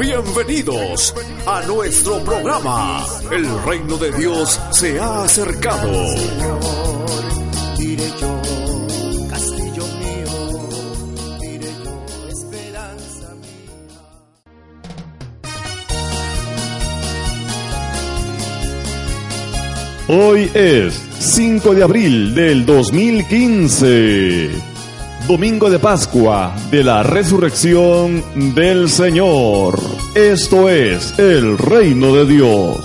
Bienvenidos a nuestro programa. El reino de Dios se ha acercado. Diré yo, castillo mío, diré yo, esperanza mía. Hoy es 5 de abril del 2015, domingo de Pascua de la resurrección del Señor. Esto es el reino de Dios.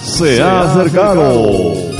Se, ha acercado.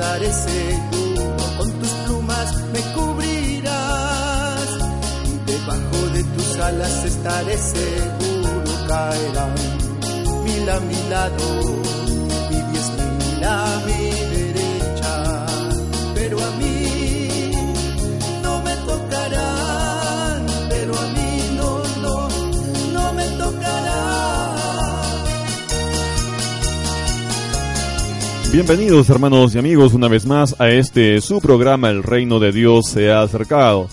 Estaré seguro. Con tus plumas me cubrirás y debajo de tus alas estaré seguro. Caerán mil a mi lado y diez mil a mi Bienvenidos hermanos y amigos una vez más a este su programa El reino de Dios se ha acercado.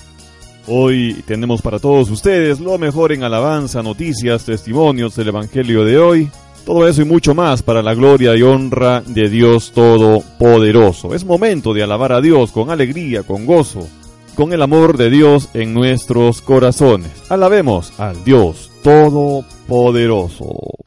Hoy tenemos para todos ustedes lo mejor en alabanza, noticias, testimonios del Evangelio de hoy. Todo eso y mucho más para la gloria y honra de Dios Todopoderoso. Es momento de alabar a Dios con alegría, con gozo, con el amor de Dios en nuestros corazones. Alabemos al Dios Todopoderoso.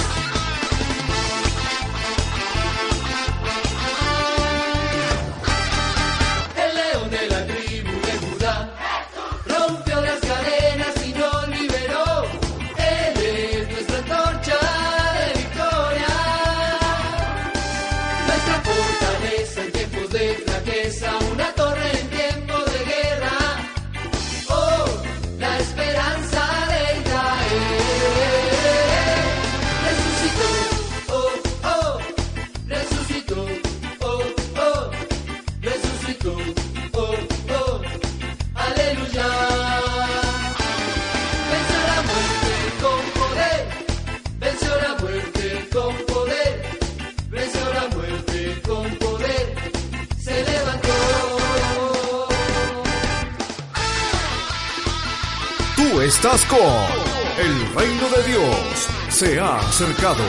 El reino de Dios se ha acercado.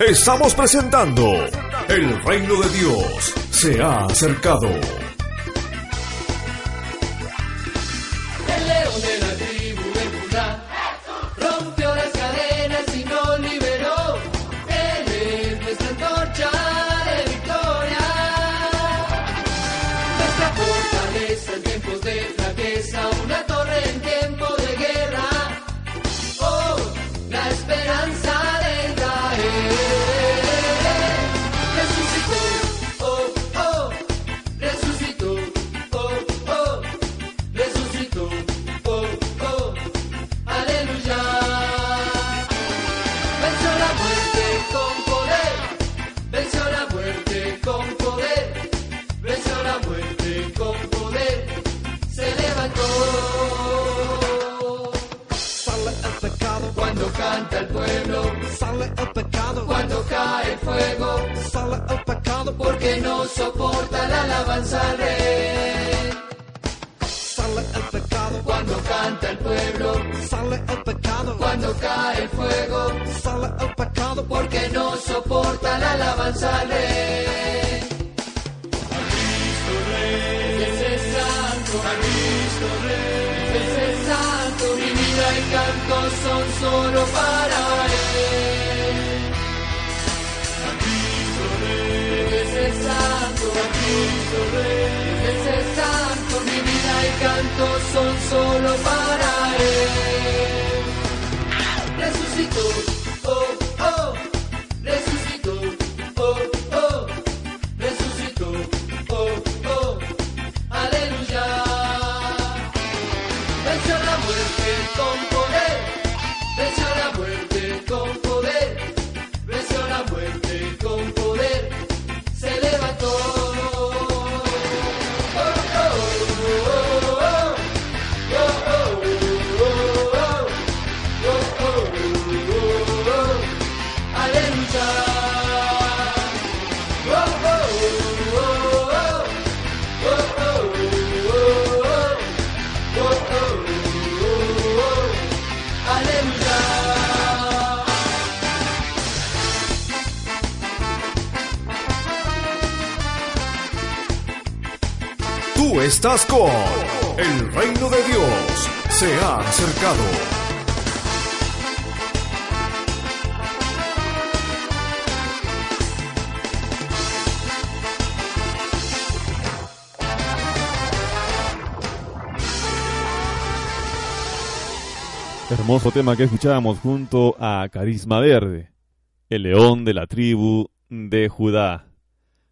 Estamos presentando El reino de Dios se ha acercado. Estás con El reino de Dios se ha acercado. Hermoso tema que escuchábamos junto a Carisma Verde, el león de la tribu de Judá.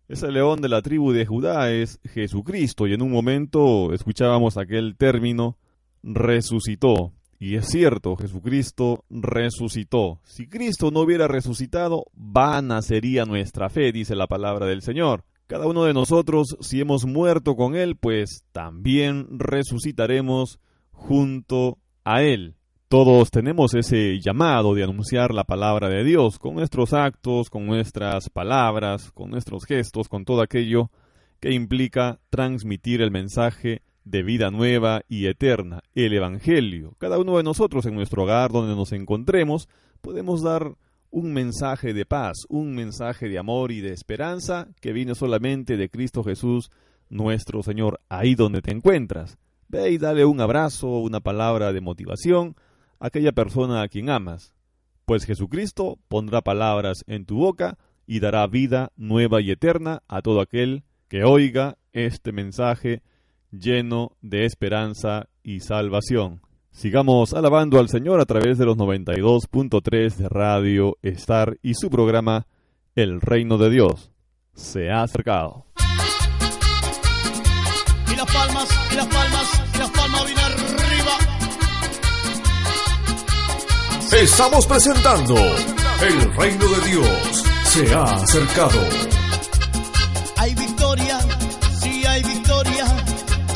Ese león de la tribu de Judá es Jesucristo y en un momento escuchábamos aquel término resucitó. Y es cierto, Jesucristo resucitó. Si Cristo no hubiera resucitado, vana sería nuestra fe, dice la palabra del Señor. Cada uno de nosotros, si hemos muerto con Él, pues también resucitaremos junto a Él. Todos tenemos ese llamado de anunciar la palabra de Dios con nuestros actos, con nuestras palabras, con nuestros gestos, con todo aquello que implica transmitir el mensaje de vida nueva y eterna, el Evangelio. Cada uno de nosotros en nuestro hogar donde nos encontremos podemos dar un mensaje de paz, un mensaje de amor y de esperanza que viene solamente de Cristo Jesús, nuestro Señor, ahí donde te encuentras. Ve y dale un abrazo, una palabra de motivación aquella persona a quien amas, pues Jesucristo pondrá palabras en tu boca y dará vida nueva y eterna a todo aquel que oiga este mensaje lleno de esperanza y salvación. Sigamos alabando al Señor a través de los 92.3 de Radio Star y su programa El Reino de Dios se ha acercado. Y las palmas, y las palmas, Estamos presentando El reino de Dios se ha acercado. Hay victoria, sí hay victoria.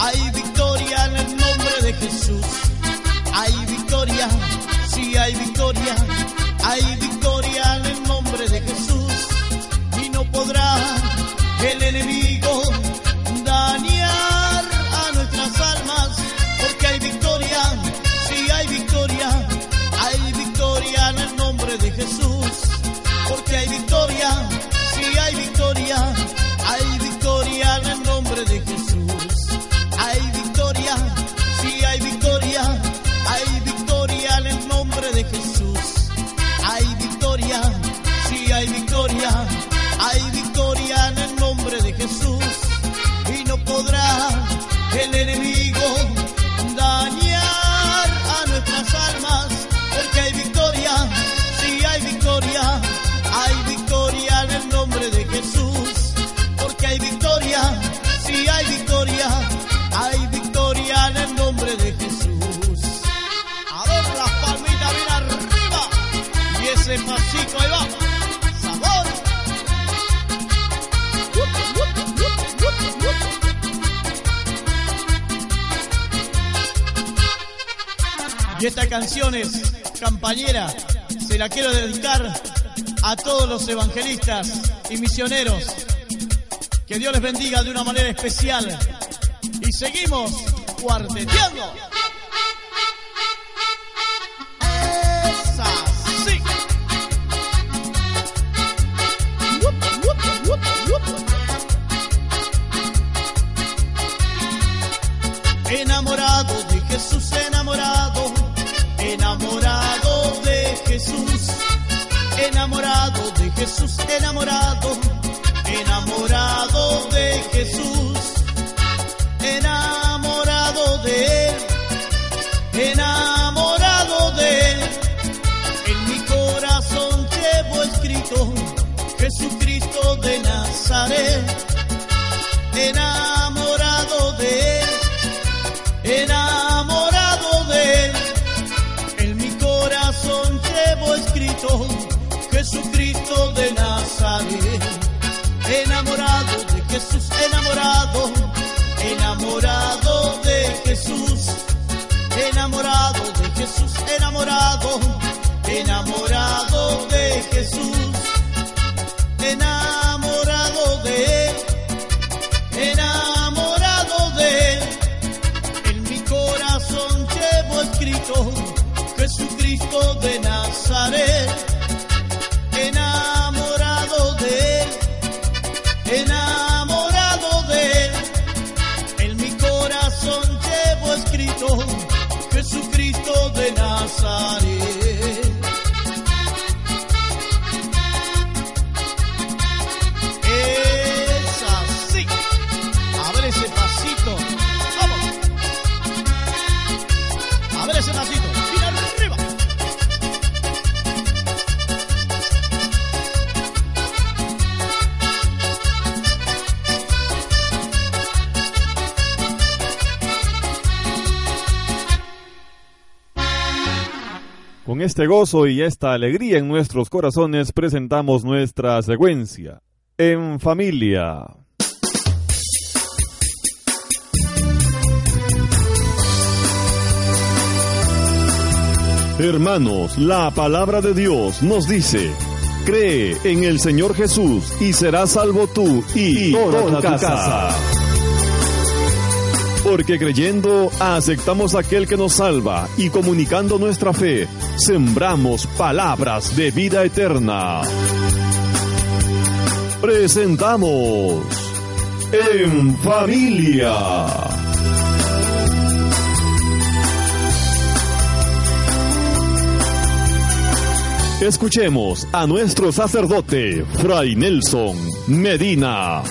Hay victoria en el nombre de Jesús. Hay victoria, sí hay victoria. Hay victoria en el nombre de Jesús. Y no podrá el enemigo cambiar esta canción es campañera, se la quiero dedicar a todos los evangelistas y misioneros. Que Dios les bendiga de una manera especial. Y seguimos cuarteteando. Este gozo y esta alegría en nuestros corazones presentamos nuestra secuencia. En familia. Hermanos, la palabra de Dios nos dice, cree en el Señor Jesús y serás salvo tú y, toda, tu casa. Porque creyendo aceptamos aquel que nos salva y comunicando nuestra fe, sembramos palabras de vida eterna. Presentamos En Familia. Escuchemos a nuestro sacerdote, Fray Nelson Medina.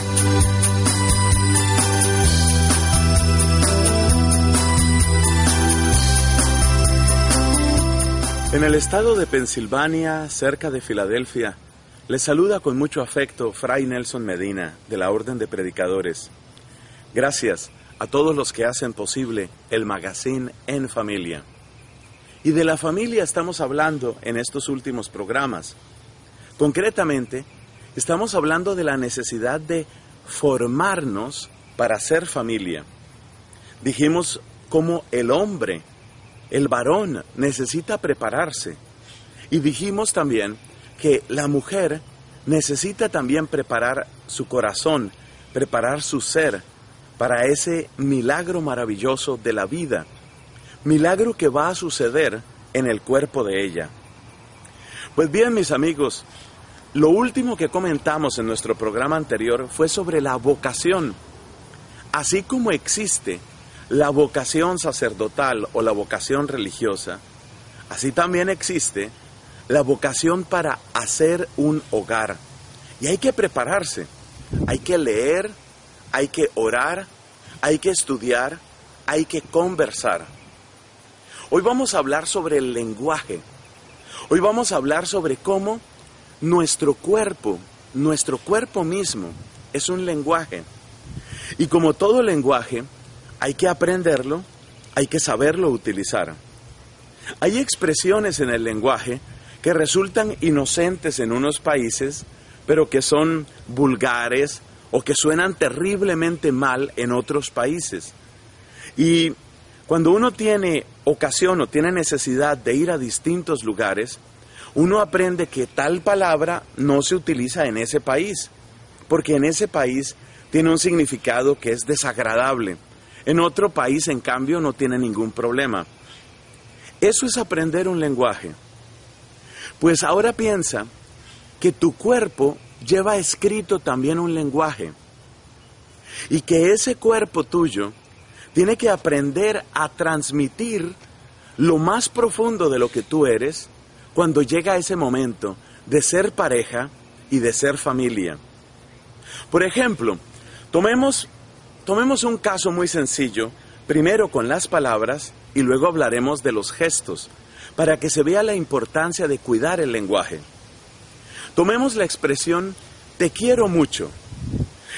En el estado de Pensilvania, cerca de Filadelfia, les saluda con mucho afecto Fray Nelson Medina, de la Orden de Predicadores. Gracias a todos los que hacen posible el magazine En Familia. Y de la familia estamos hablando en estos últimos programas. Concretamente, estamos hablando de la necesidad de formarnos para ser familia. Dijimos cómo el hombre el varón necesita prepararse. Y dijimos también que la mujer necesita también preparar su corazón, preparar su ser para ese milagro maravilloso de la vida, milagro que va a suceder en el cuerpo de ella. Pues bien, mis amigos, lo último que comentamos en nuestro programa anterior fue sobre la vocación. Así como existe la vocación sacerdotal o la vocación religiosa, así también existe la vocación para hacer un hogar. Y hay que prepararse, hay que leer, hay que orar, hay que estudiar, hay que conversar. Hoy vamos a hablar sobre el lenguaje. Hoy vamos a hablar sobre cómo nuestro cuerpo, nuestro cuerpo mismo, es un lenguaje. Y como todo lenguaje, hay que aprenderlo, hay que saberlo utilizar. Hay expresiones en el lenguaje que resultan inocentes en unos países, pero que son vulgares o que suenan terriblemente mal en otros países. Y Cuando uno tiene ocasión o tiene necesidad de ir a distintos lugares, uno aprende que tal palabra no se utiliza en ese país, porque en ese país tiene un significado que es desagradable. En otro país, en cambio, no tiene ningún problema. Eso es aprender un lenguaje. Pues ahora piensa que tu cuerpo lleva escrito también un lenguaje y que ese cuerpo tuyo tiene que aprender a transmitir lo más profundo de lo que tú eres cuando llega ese momento de ser pareja y de ser familia. Por ejemplo, tomemos, tomemos un caso muy sencillo, primero con las palabras y luego hablaremos de los gestos, para que se vea la importancia de cuidar el lenguaje. Tomemos la expresión te quiero mucho.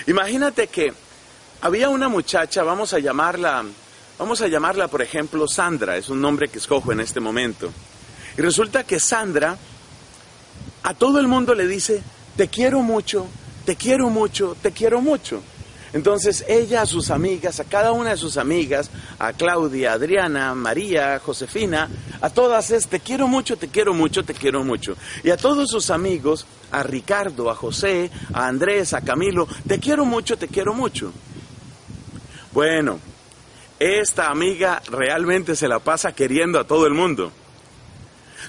Imagínate que había una muchacha, vamos a llamarla, vamos a llamarla por ejemplo Sandra, es un nombre que escojo en este momento. Y resulta que Sandra a todo el mundo le dice, te quiero mucho, te quiero mucho, te quiero mucho. Entonces ella a sus amigas, a cada una de sus amigas, a Claudia, Adriana, María, Josefina, a todas es, te quiero mucho, te quiero mucho, te quiero mucho. Y a todos sus amigos, a Ricardo, a José, a Andrés, a Camilo, te quiero mucho, te quiero mucho. Bueno, esta amiga realmente se la pasa queriendo a todo el mundo.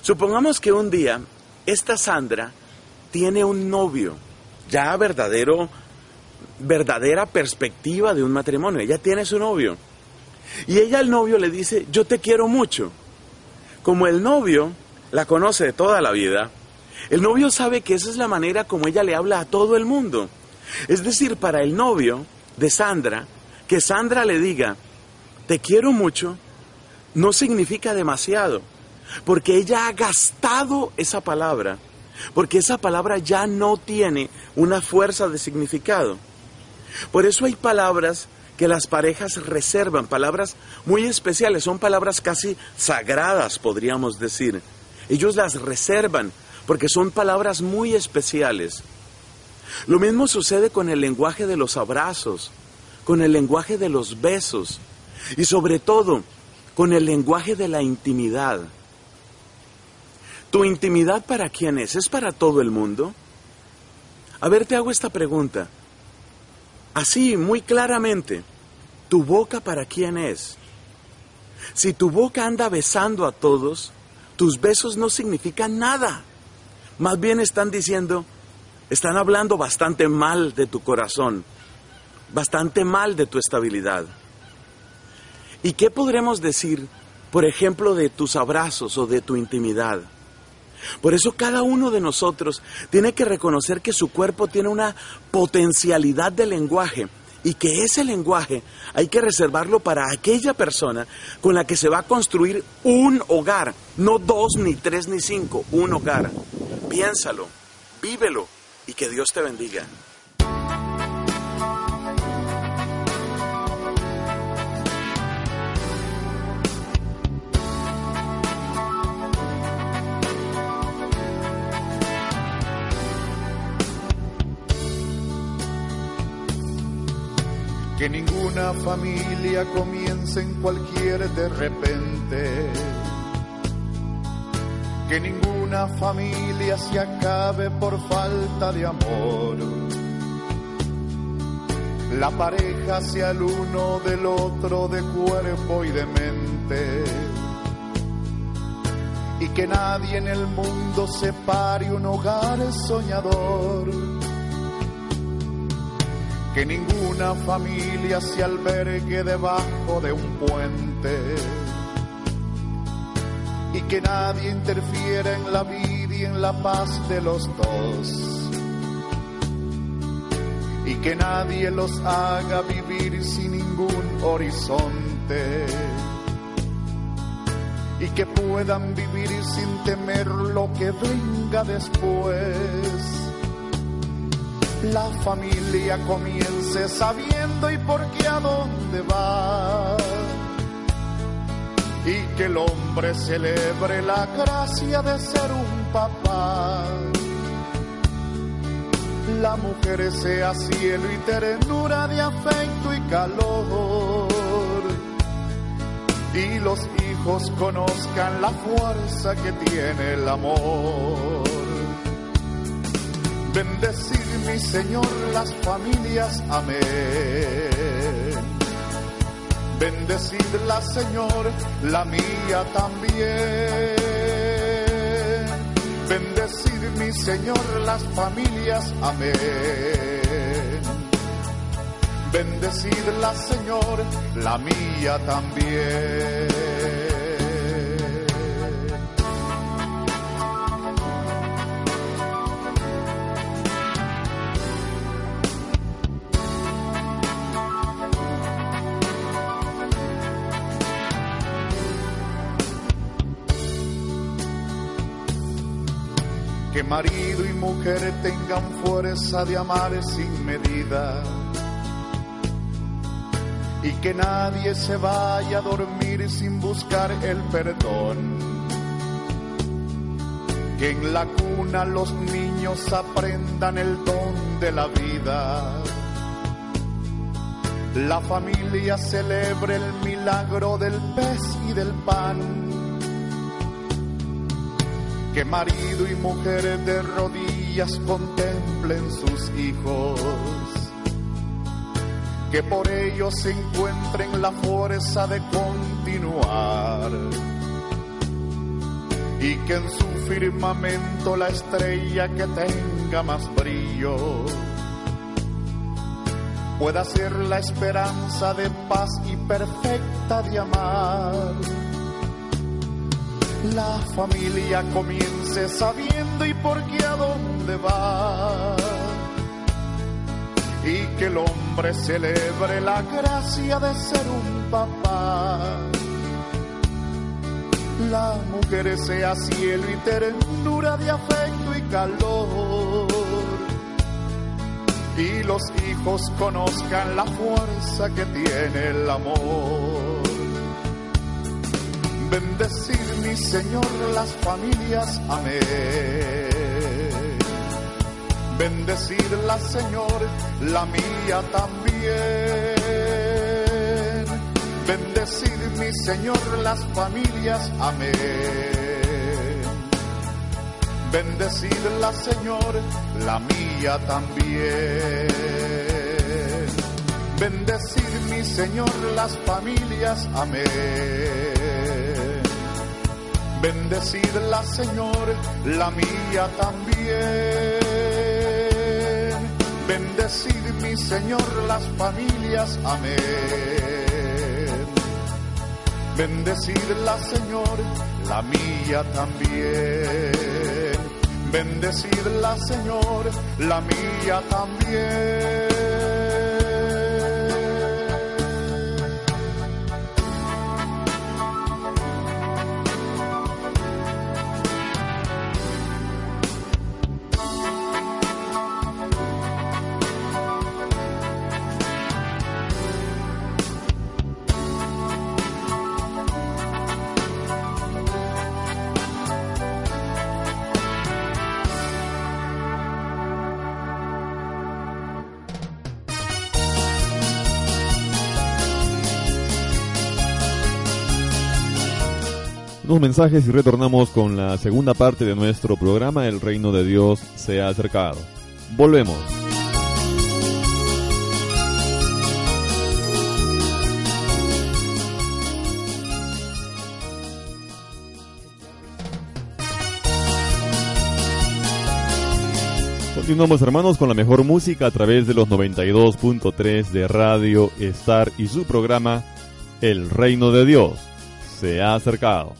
Supongamos que un día esta Sandra tiene un novio, ya verdadero, verdadera perspectiva de un matrimonio. Ella tiene su novio. Y ella al novio le dice, yo te quiero mucho. Como el novio la conoce de toda la vida, el novio sabe que esa es la manera como ella le habla a todo el mundo. Es decir, para el novio de Sandra, que Sandra le diga, te quiero mucho, no significa demasiado, porque ella ha gastado esa palabra, porque esa palabra ya no tiene una fuerza de significado. Por eso hay palabras que las parejas reservan, palabras muy especiales, son palabras casi sagradas, podríamos decir. Ellos las reservan porque son palabras muy especiales. Lo mismo sucede con el lenguaje de los abrazos, con el lenguaje de los besos y sobre todo con el lenguaje de la intimidad. ¿Tu intimidad para quién es? ¿Es para todo el mundo? A ver, te hago esta pregunta. Así, muy claramente, ¿tu boca para quién es? Si tu boca anda besando a todos, tus besos no significan nada. Más bien están diciendo, están hablando bastante mal de tu corazón, bastante mal de tu estabilidad. ¿Y qué podremos decir, por ejemplo, de tus abrazos o de tu intimidad? Por eso cada uno de nosotros tiene que reconocer que su cuerpo tiene una potencialidad de lenguaje y que ese lenguaje hay que reservarlo para aquella persona con la que se va a construir un hogar, no dos, ni tres, ni cinco, un hogar. Piénsalo, vívelo y que Dios te bendiga. Que ninguna familia comience en cualquier de repente. Que ninguna familia se acabe por falta de amor. La pareja sea el uno del otro de cuerpo y de mente. Y que nadie en el mundo separe un hogar soñador que ninguna familia se albergue debajo de un puente. Y que nadie interfiera en la vida y en la paz de los dos. Y que nadie los haga vivir sin ningún horizonte. Y que puedan vivir sin temer lo que venga después la familia comience sabiendo y por qué a dónde va. Y que el hombre celebre la gracia de ser un papá. La mujer sea cielo y ternura de afecto y calor. y los hijos conozcan la fuerza que tiene el amor. Bendecir mi Señor las familias, amén. Bendecirla Señor, la mía también. Bendecir mi Señor las familias, amén. Bendecirla Señor, la mía también. Marido y mujer tengan fuerza de amar sin medida. Y que nadie se vaya a dormir sin buscar el perdón. Que en la cuna los niños aprendan el don de la vida. La familia celebre el milagro del pez y del pan que marido y mujer de rodillas contemplen sus hijos, que por ellos se encuentren la fuerza de continuar. Y que en su firmamento la estrella que tenga más brillo pueda ser la esperanza de paz y perfecta de amar la familia comience sabiendo y por qué a dónde va. Y que el hombre celebre la gracia de ser un papá. La mujer sea cielo y ternura de afecto y calor. Y los hijos conozcan la fuerza que tiene el amor. Bendecir mi Señor las familias, amén. Bendecirla, Señor, la mía también. Bendecir mi Señor las familias, amén. Bendecirla, Señor, la mía también. Bendecir mi Señor las familias, amén. Bendecirla, Señor, la mía también. Bendecid, mi Señor, las familias, amén. Bendecirla, Señor, la mía también. Bendecirla, Señor, la mía también. Unos mensajes y retornamos con la segunda parte de nuestro programa El Reino de Dios se ha acercado. Volvemos. Continuamos hermanos con la mejor música a través de los 92.3 de Radio Star y su programa El Reino de Dios se ha acercado.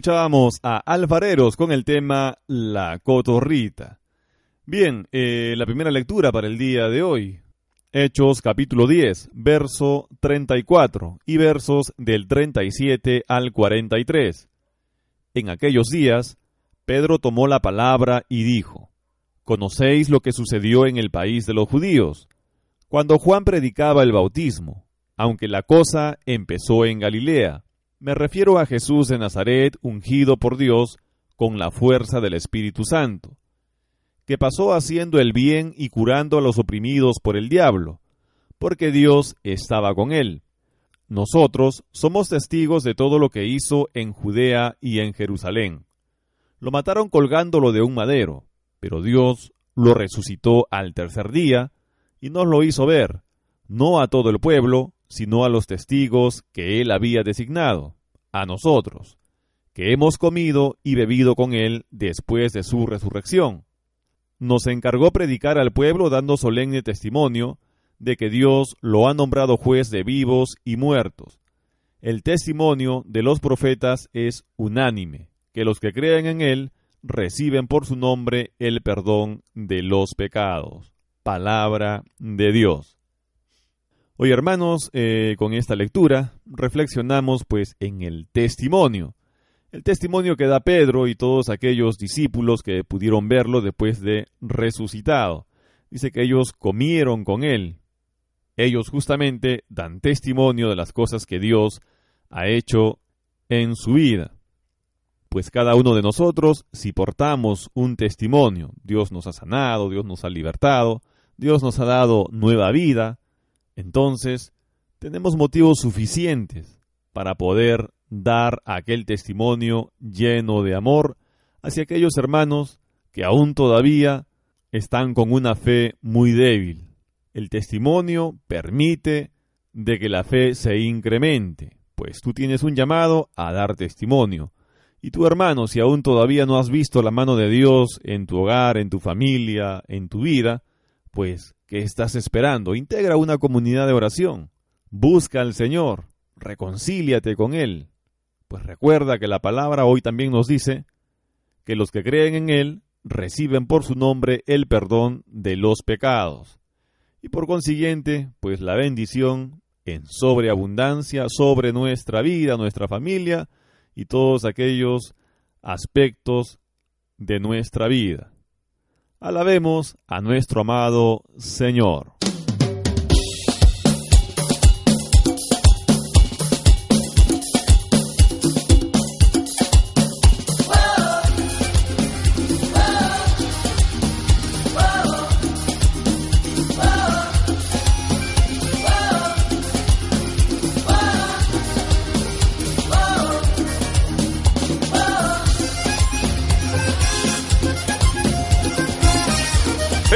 Escuchábamos a Alfareros con el tema La Cotorrita. Bien, eh, la primera lectura para el día de hoy. Hechos capítulo 10, verso 34 y versos del 37 al 43. En aquellos días, Pedro tomó la palabra y dijo, ¿Conocéis lo que sucedió en el país de los judíos? Cuando Juan predicaba el bautismo, aunque la cosa empezó en Galilea. Me refiero a Jesús de Nazaret, ungido por Dios con la fuerza del Espíritu Santo, que pasó haciendo el bien y curando a los oprimidos por el diablo, porque Dios estaba con él. Nosotros somos testigos de todo lo que hizo en Judea y en Jerusalén. Lo mataron colgándolo de un madero, pero Dios lo resucitó al tercer día y nos lo hizo ver, no a todo el pueblo, sino a los testigos que él había designado, a nosotros, que hemos comido y bebido con él después de su resurrección. Nos encargó predicar al pueblo dando solemne testimonio de que Dios lo ha nombrado juez de vivos y muertos. El testimonio de los profetas es unánime, que los que creen en él reciben por su nombre el perdón de los pecados. Palabra de Dios. Hoy hermanos, eh, con esta lectura reflexionamos pues en el testimonio. El testimonio que da Pedro y todos aquellos discípulos que pudieron verlo después de resucitado. Dice que ellos comieron con él. Ellos justamente dan testimonio de las cosas que Dios ha hecho en su vida. Pues cada uno de nosotros, si portamos un testimonio, Dios nos ha sanado, Dios nos ha libertado, Dios nos ha dado nueva vida, entonces tenemos motivos suficientes para poder dar aquel testimonio lleno de amor hacia aquellos hermanos que aún todavía están con una fe muy débil. El testimonio permite de que la fe se incremente, pues tú tienes un llamado a dar testimonio. Y tu hermano, si aún todavía no has visto la mano de Dios en tu hogar, en tu familia, en tu vida, pues, ¿qué estás esperando? Integra una comunidad de oración. Busca al Señor. Reconcíliate con Él. Pues recuerda que la palabra hoy también nos dice que los que creen en Él reciben por su nombre el perdón de los pecados. Y por consiguiente, pues la bendición en sobreabundancia sobre nuestra vida, nuestra familia y todos aquellos aspectos de nuestra vida. Alabemos a nuestro amado Señor.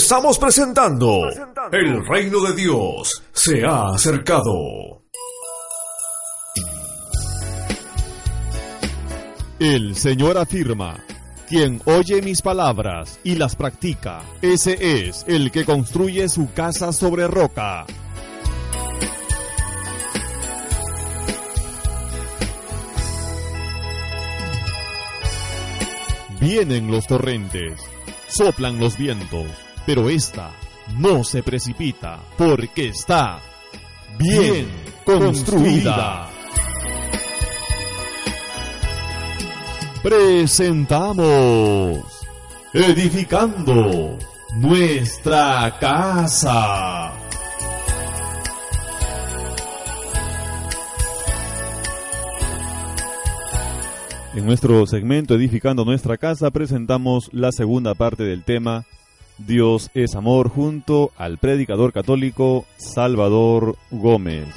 Estamos presentando El reino de Dios se ha acercado. El Señor afirma, quien oye mis palabras y las practica, ese es el que construye su casa sobre roca. Vienen los torrentes, soplan los vientos, pero esta no se precipita porque está bien construida. Presentamos Edificando nuestra casa. En nuestro segmento Edificando nuestra casa presentamos la segunda parte del tema Dios es amor junto al predicador católico Salvador Gómez.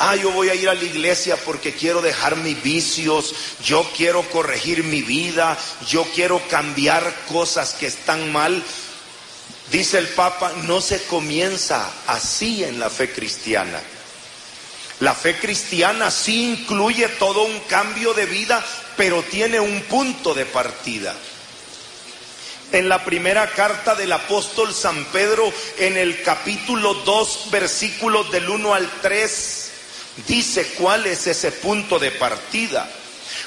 Ah, yo voy a ir a la iglesia porque quiero dejar mis vicios, yo quiero corregir mi vida, yo quiero cambiar cosas que están mal. Dice el Papa, no se comienza así en la fe cristiana. La fe cristiana sí incluye todo un cambio de vida, pero tiene un punto de partida. En la primera carta del apóstol San Pedro, en el capítulo 2, versículos del 1 al 3, dice cuál es ese punto de partida.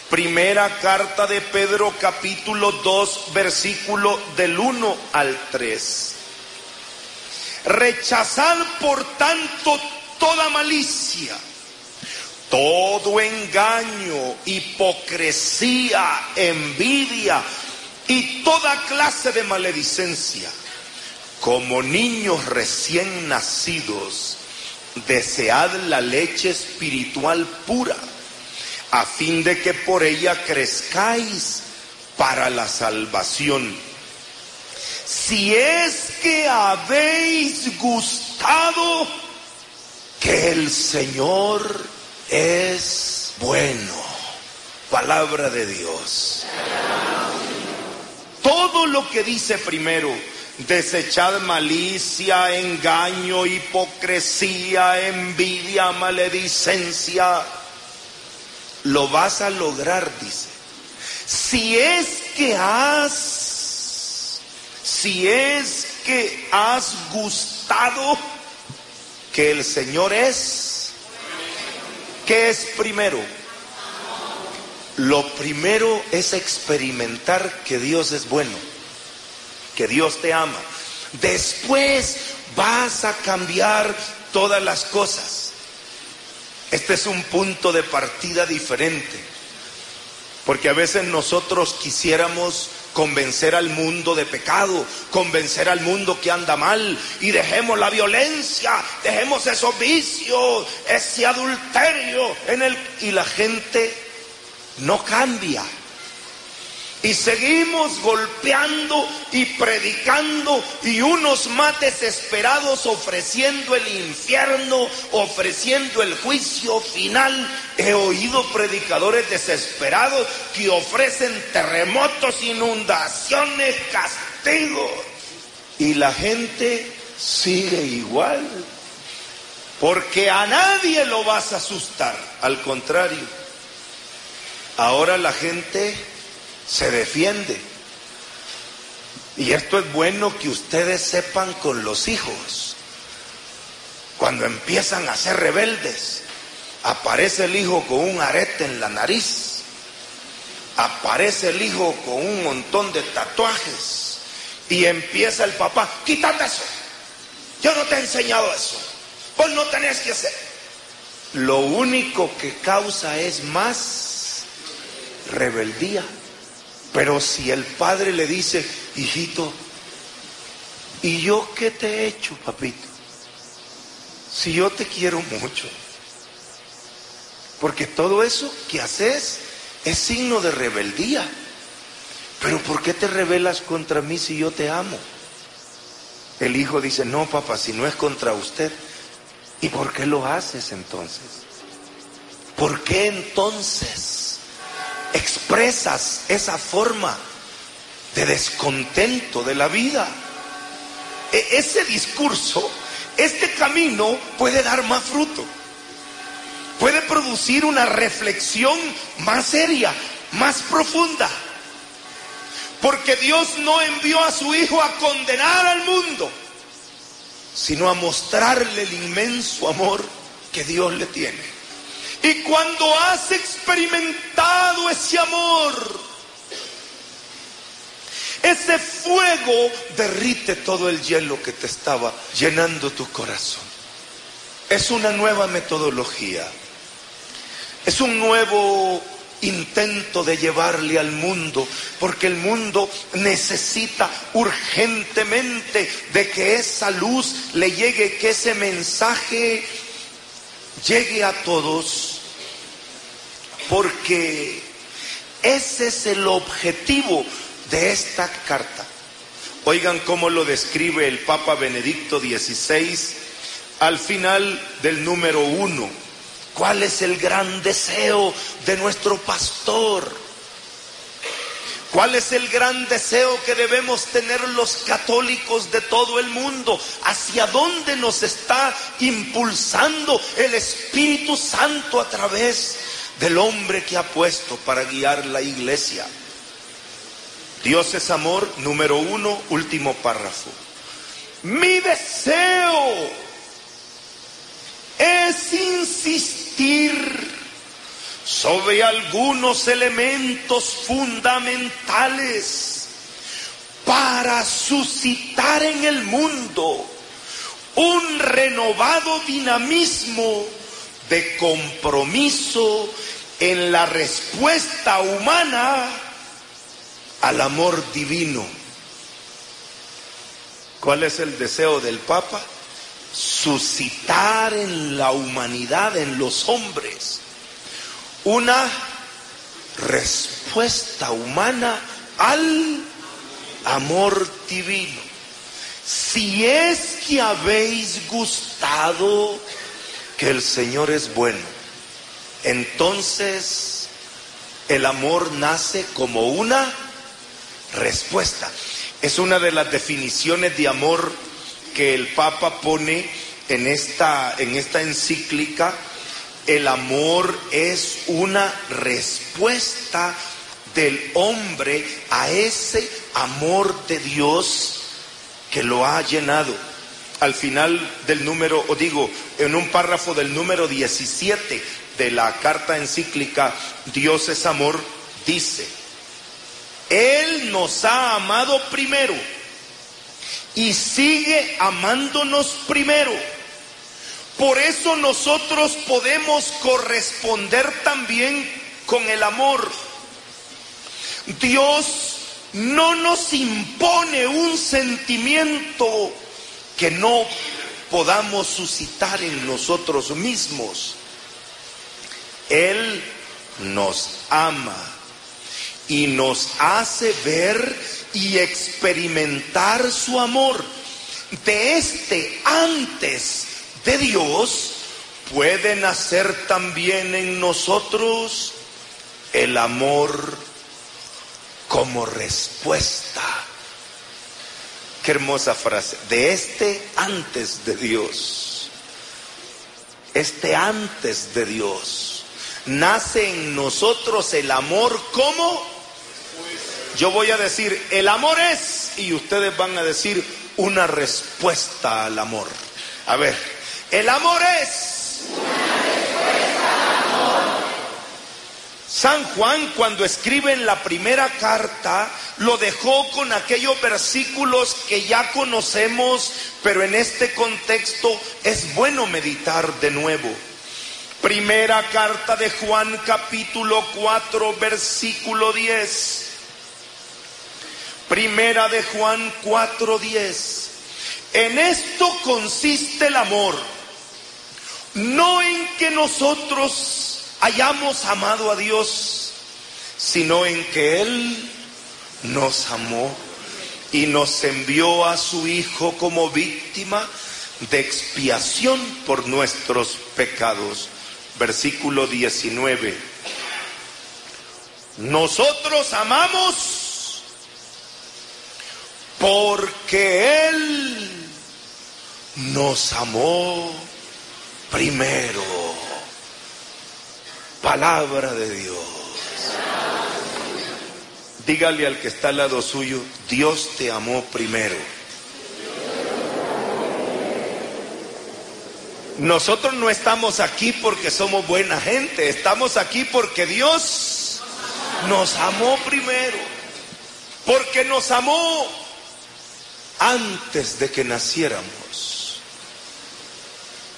Primera carta de Pedro capítulo 2 versículo del 1 al 3. Rechazad por tanto toda malicia, todo engaño, hipocresía, envidia y toda clase de maledicencia. Como niños recién nacidos, desead la leche espiritual pura, a fin de que por ella crezcáis para la salvación. Si es que habéis gustado que el Señor es bueno. Palabra de Dios. Todo lo que dice primero Desechad malicia, engaño, hipocresía, envidia, maledicencia. Lo vas a lograr, dice. Si es que has, si es que has gustado que el Señor es, ¿qué es primero? Lo primero es experimentar que Dios es bueno que Dios te ama. Después vas a cambiar todas las cosas. Este es un punto de partida diferente. Porque a veces nosotros quisiéramos convencer al mundo de pecado, convencer al mundo que anda mal y dejemos la violencia, dejemos esos vicios, ese adulterio en el y la gente no cambia. Y seguimos golpeando y predicando y unos más desesperados ofreciendo el infierno, ofreciendo el juicio final. He oído predicadores desesperados que ofrecen terremotos, inundaciones, castigos. Y la gente sigue igual. Porque a nadie lo vas a asustar. Al contrario. Ahora la gente se defiende. Y esto es bueno que ustedes sepan con los hijos. Cuando empiezan a ser rebeldes, aparece el hijo con un arete en la nariz, aparece el hijo con un montón de tatuajes y empieza el papá, quítate eso, yo no te he enseñado eso, vos no tenés que hacer. Lo único que causa es más rebeldía. Pero si el padre le dice, hijito, ¿y yo qué te he hecho, papito? Si yo te quiero mucho. Porque todo eso que haces es signo de rebeldía. Pero ¿por qué te rebelas contra mí si yo te amo? El hijo dice, no, papá, si no es contra usted. ¿Y por qué lo haces entonces? ¿por qué entonces expresas esa forma de descontento de la vida? E- ese discurso, este camino puede dar más fruto, puede producir una reflexión más seria, más profunda. Porque Dios no envió a su Hijo a condenar al mundo, sino a mostrarle el inmenso amor que Dios le tiene. Y cuando has experimentado ese amor, ese fuego derrite todo el hielo que te estaba llenando tu corazón. Es una nueva metodología. Es un nuevo intento de llevarle al mundo, porque el mundo necesita urgentemente de que esa luz le llegue, que ese mensaje llegue a todos, porque ese es el objetivo de esta carta. Oigan cómo lo describe el Papa Benedicto XVI al final del número uno. ¿Cuál es el gran deseo de nuestro pastor? ¿Cuál es el gran deseo que debemos tener los católicos de todo el mundo? ¿Hacia dónde nos está impulsando el Espíritu Santo a través del hombre que ha puesto para guiar la iglesia? Dios es amor, número uno, último párrafo. Mi deseo es insistir sobre algunos elementos fundamentales para suscitar en el mundo un renovado dinamismo de compromiso en la respuesta humana al amor divino. ¿Cuál es el deseo del Papa? Suscitar en la humanidad, en los hombres, una respuesta humana al amor divino. Si es que habéis gustado que el Señor es bueno, entonces el amor nace como una respuesta. Es una de las definiciones de amor que el Papa pone en esta, en esta encíclica. El amor es una respuesta del hombre a ese amor de Dios que lo ha llenado. Al final del número, o digo, en un párrafo del número 17 de la carta encíclica Dios es amor, dice, Él nos ha amado primero y sigue amándonos primero. Por eso nosotros podemos corresponder también con el amor. Dios no nos impone un sentimiento que no podamos suscitar en nosotros mismos. Él nos ama y nos hace ver y experimentar su amor. De este antes de Dios puede nacer también en nosotros el amor como respuesta. Qué hermosa frase. De este antes de Dios. Este antes de Dios. Nace en nosotros el amor como... Yo voy a decir, el amor es, y ustedes van a decir una respuesta al amor. A ver, el amor es. San Juan cuando escribe en la primera carta lo dejó con aquellos versículos que ya conocemos, pero en este contexto es bueno meditar de nuevo. Primera carta de Juan capítulo 4 versículo 10. Primera de Juan 4:10. En esto consiste el amor, no en que nosotros hayamos amado a Dios, sino en que Él nos amó y nos envió a su Hijo como víctima de expiación por nuestros pecados. versículo 19. Nosotros amamos porque Él nos amó primero. Palabra de Dios. Dígale al que está al lado suyo, Dios te amó primero. Nosotros no estamos aquí porque somos buena gente, estamos aquí porque Dios nos amó primero, porque nos amó antes de que naciéramos.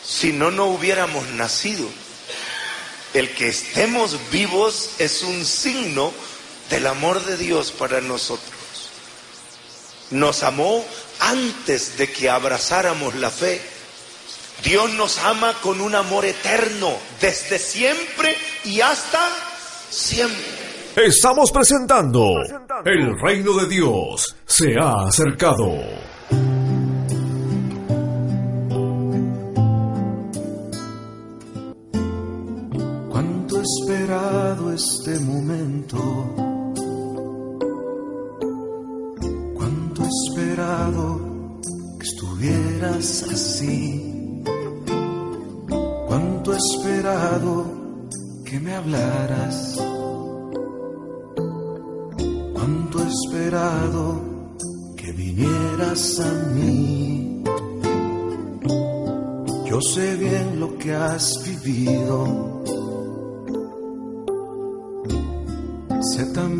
Si no, no hubiéramos nacido. El que estemos vivos es un signo del amor de Dios para nosotros. Nos amó antes de que abrazáramos la fe. Dios nos ama con un amor eterno, desde siempre y hasta siempre. Estamos presentando El reino de Dios se ha acercado. Esperado este momento. Cuánto esperado que estuvieras así. Cuánto esperado que me hablaras. Cuánto esperado que vinieras a mí. Yo sé bien lo que has vivido.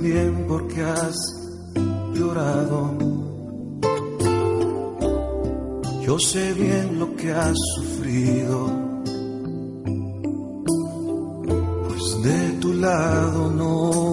También por qué has llorado. Yo sé bien lo que has sufrido. Pues de tu lado no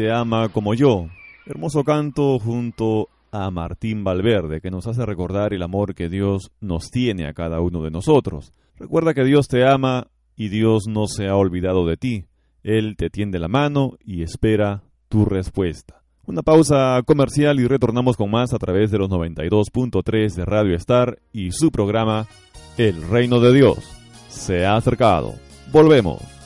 te ama como yo. Hermoso canto junto a Martín Valverde, que nos hace recordar el amor que Dios nos tiene a cada uno de nosotros. Recuerda que Dios te ama y Dios no se ha olvidado de ti. Él te tiende la mano y espera tu respuesta. Una pausa comercial y retornamos con más a través de los 92.3 de Radio Star y su programa El Reino de Dios se ha acercado. Volvemos.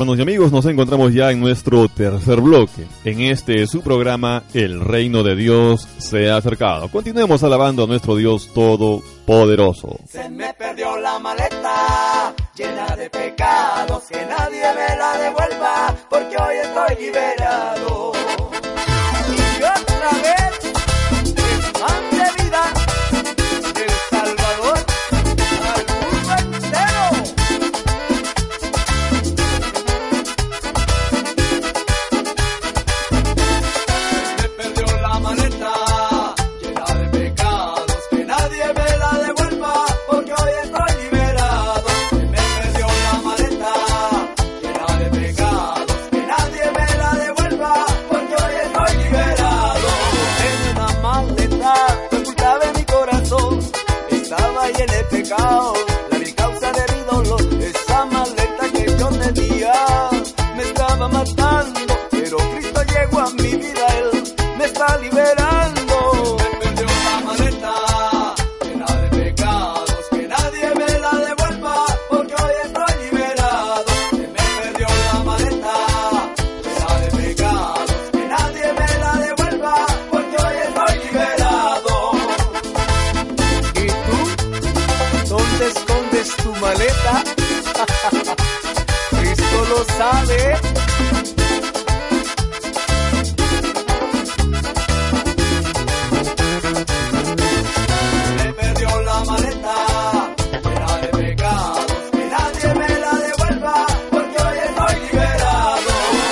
Hermanos y amigos, nos encontramos ya en nuestro tercer bloque. En este su programa, El Reino de Dios se ha acercado. Continuemos alabando a nuestro Dios Todopoderoso. Se me perdió la maleta llena de pecados, que nadie me la devuelva, porque hoy estoy liberado. Y otra vez, la causa de mi dolor, esa maleta que yo tenía me estaba matando, pero Cristo llegó a mi vida, Él me está liberando. Lo sabe. Me perdió la maleta llena de pecados, que nadie me la devuelva, porque hoy estoy liberado.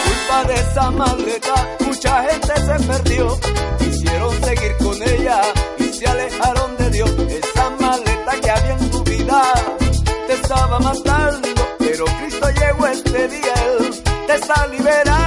Culpa de esa maleta, mucha gente se perdió, quisieron seguir con ella y se alejaron de Dios. Esa maleta que había en tu vida te estaba matando, este día, Él te está liberando.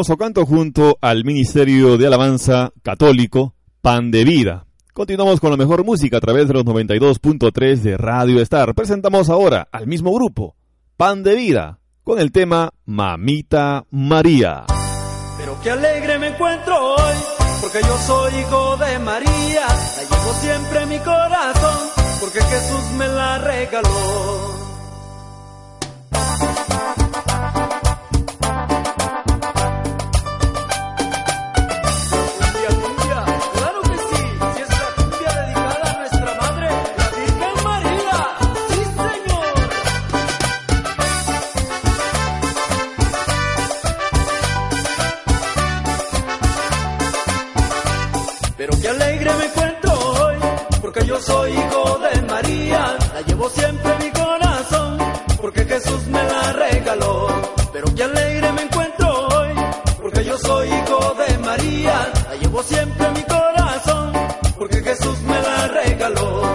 Hermoso canto junto al Ministerio de Alabanza Católico Pan de Vida. Continuamos con la mejor música a través de los 92.3 de Radio Star. Presentamos ahora al mismo grupo, Pan de Vida, con el tema Mamita María. Pero qué alegre me encuentro hoy, porque yo soy hijo de María, la llevo siempre en mi corazón, porque Jesús me la regaló. Regaló. Pero qué alegre me encuentro hoy, porque yo soy hijo de María, la llevo siempre en mi corazón, porque Jesús me la regaló.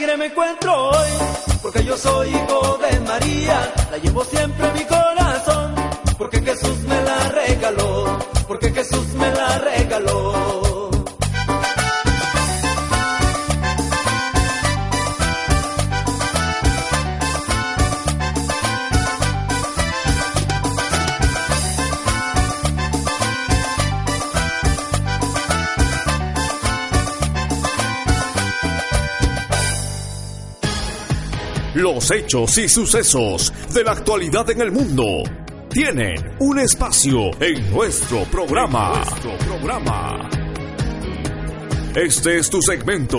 Alegre me encuentro hechos y sucesos de la actualidad en el mundo tienen un espacio en nuestro programa. Este es tu segmento.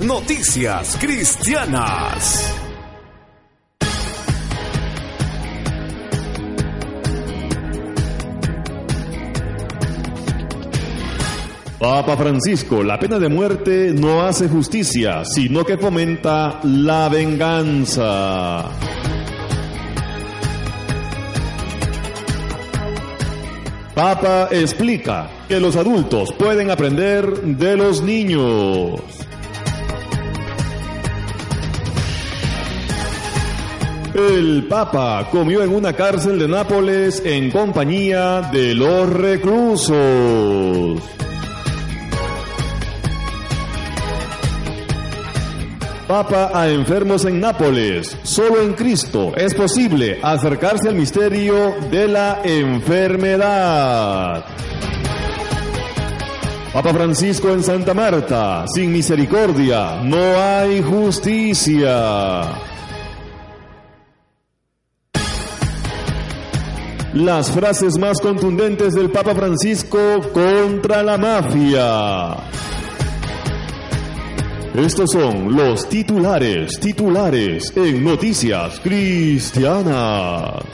Noticias Cristianas. Francisco, la pena de muerte no hace justicia, sino que fomenta la venganza. Papa explica que los adultos pueden aprender de los niños. El Papa comió en una cárcel de Nápoles en compañía de los reclusos. Papa a enfermos en Nápoles. Solo en Cristo es posible acercarse al misterio de la enfermedad. Papa Francisco en Santa Marta. Sin misericordia no hay justicia. las frases más contundentes del Papa Francisco contra la mafia. Estos son los titulares, titulares en Noticias Cristianas.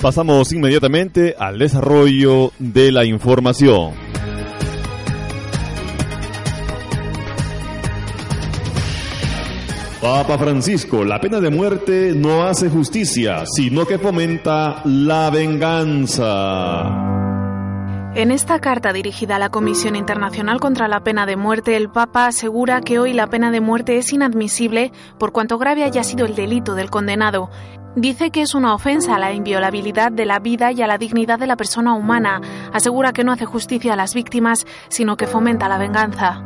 Pasamos inmediatamente al desarrollo de la información. Papa Francisco, la pena de muerte no hace justicia, sino que fomenta la venganza. En esta carta dirigida a la Comisión Internacional contra la Pena de Muerte, el Papa asegura que hoy la pena de muerte es inadmisible por cuanto grave haya sido el delito del condenado. Dice que es una ofensa a la inviolabilidad de la vida y a la dignidad de la persona humana. Asegura que no hace justicia a las víctimas, sino que fomenta la venganza.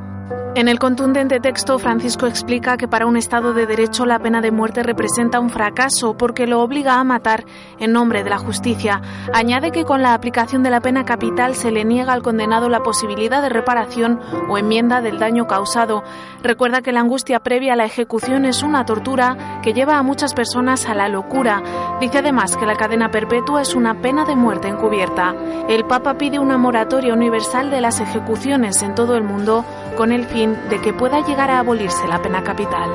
En el contundente texto, Francisco explica que para un Estado de Derecho la pena de muerte representa un fracaso porque lo obliga a matar en nombre de la justicia. Añade que con la aplicación de la pena capital se le niega al condenado la posibilidad de reparación o enmienda del daño causado. Recuerda que la angustia previa a la ejecución es una tortura que lleva a muchas personas a la locura. Dice además que la cadena perpetua es una pena de muerte encubierta. El Papa pide una moratoria universal de las ejecuciones en todo el mundo con el fin de que pueda llegar a abolirse la pena capital.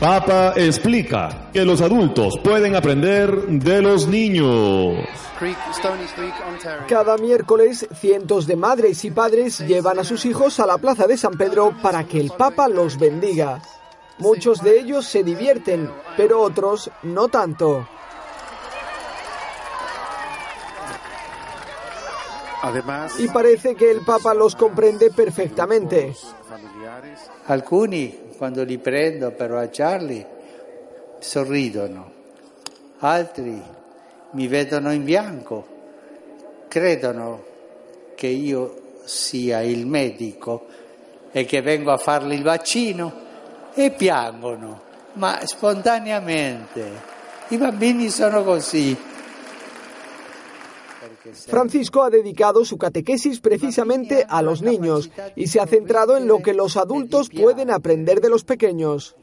Papa explica que los adultos pueden aprender de los niños. Cada miércoles, cientos de madres y padres llevan a sus hijos a la Plaza de San Pedro para que el Papa los bendiga. Muchos de ellos se divierten, pero otros no tanto. Además, Y parece que el Papa los comprende perfectamente. Alcuni, quando li prendo per baciarli, sorridono. Altri mi vedono in bianco, credono che io sia il medico e che vengo a fargli il vaccino e piangono, ma spontaneamente. I bambini sono così. Francisco ha dedicado su catequesis precisamente a los niños y se ha centrado en lo que los adultos pueden aprender de los pequeños.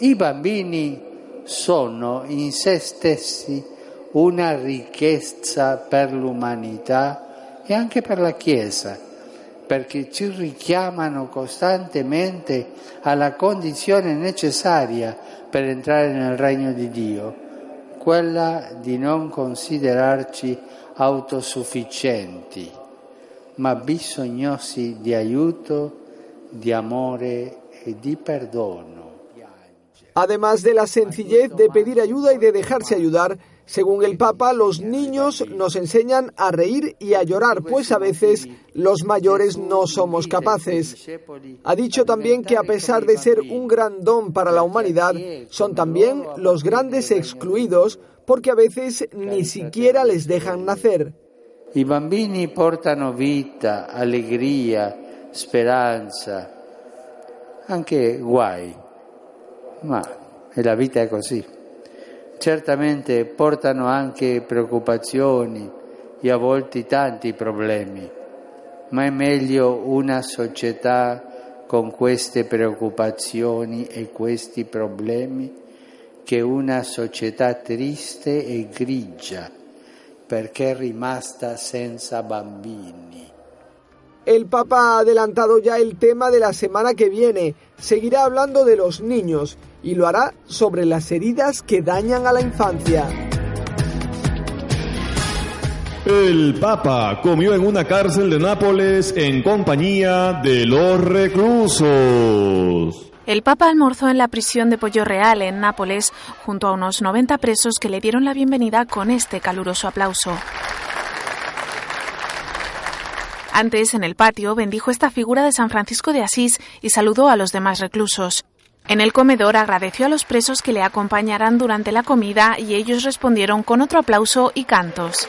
I bambini sono in se stessi una ricchezza per l'umanità e anche per la Chiesa, perché ci richiamano costantemente alla condizione necessaria per entrare nel regno di Dio, quella di non considerarci autosufficienti, ma bisognosi di aiuto, di amore e di perdono. Además de la sencillez de pedir ayuda y de dejarse ayudar, según el Papa, los niños nos enseñan a reír y a llorar, pues a veces los mayores no somos capaces. Ha dicho también que a pesar de ser un gran don para la humanidad, son también los grandes excluidos porque a veces ni siquiera les dejan nacer. I bambini portano vita, allegria, speranza, anche guai, ma la vita è così. Certamente portano anche preoccupazioni e a volte tanti problemi, ma è meglio una società con queste preoccupazioni e questi problemi che una società triste e grigia perché è rimasta senza bambini. El Papa ha adelantado ya el tema de la semana que viene. Seguirá hablando de los niños y lo hará sobre las heridas que dañan a la infancia. El Papa comió en una cárcel de Nápoles en compañía de los reclusos. El Papa almorzó en la prisión de Pollo Real, en Nápoles, junto a unos 90 presos que le dieron la bienvenida con este caluroso aplauso. Antes, en el patio, bendijo esta figura de San Francisco de Asís y saludó a los demás reclusos. En el comedor agradeció a los presos que le acompañaran durante la comida y ellos respondieron con otro aplauso y cantos.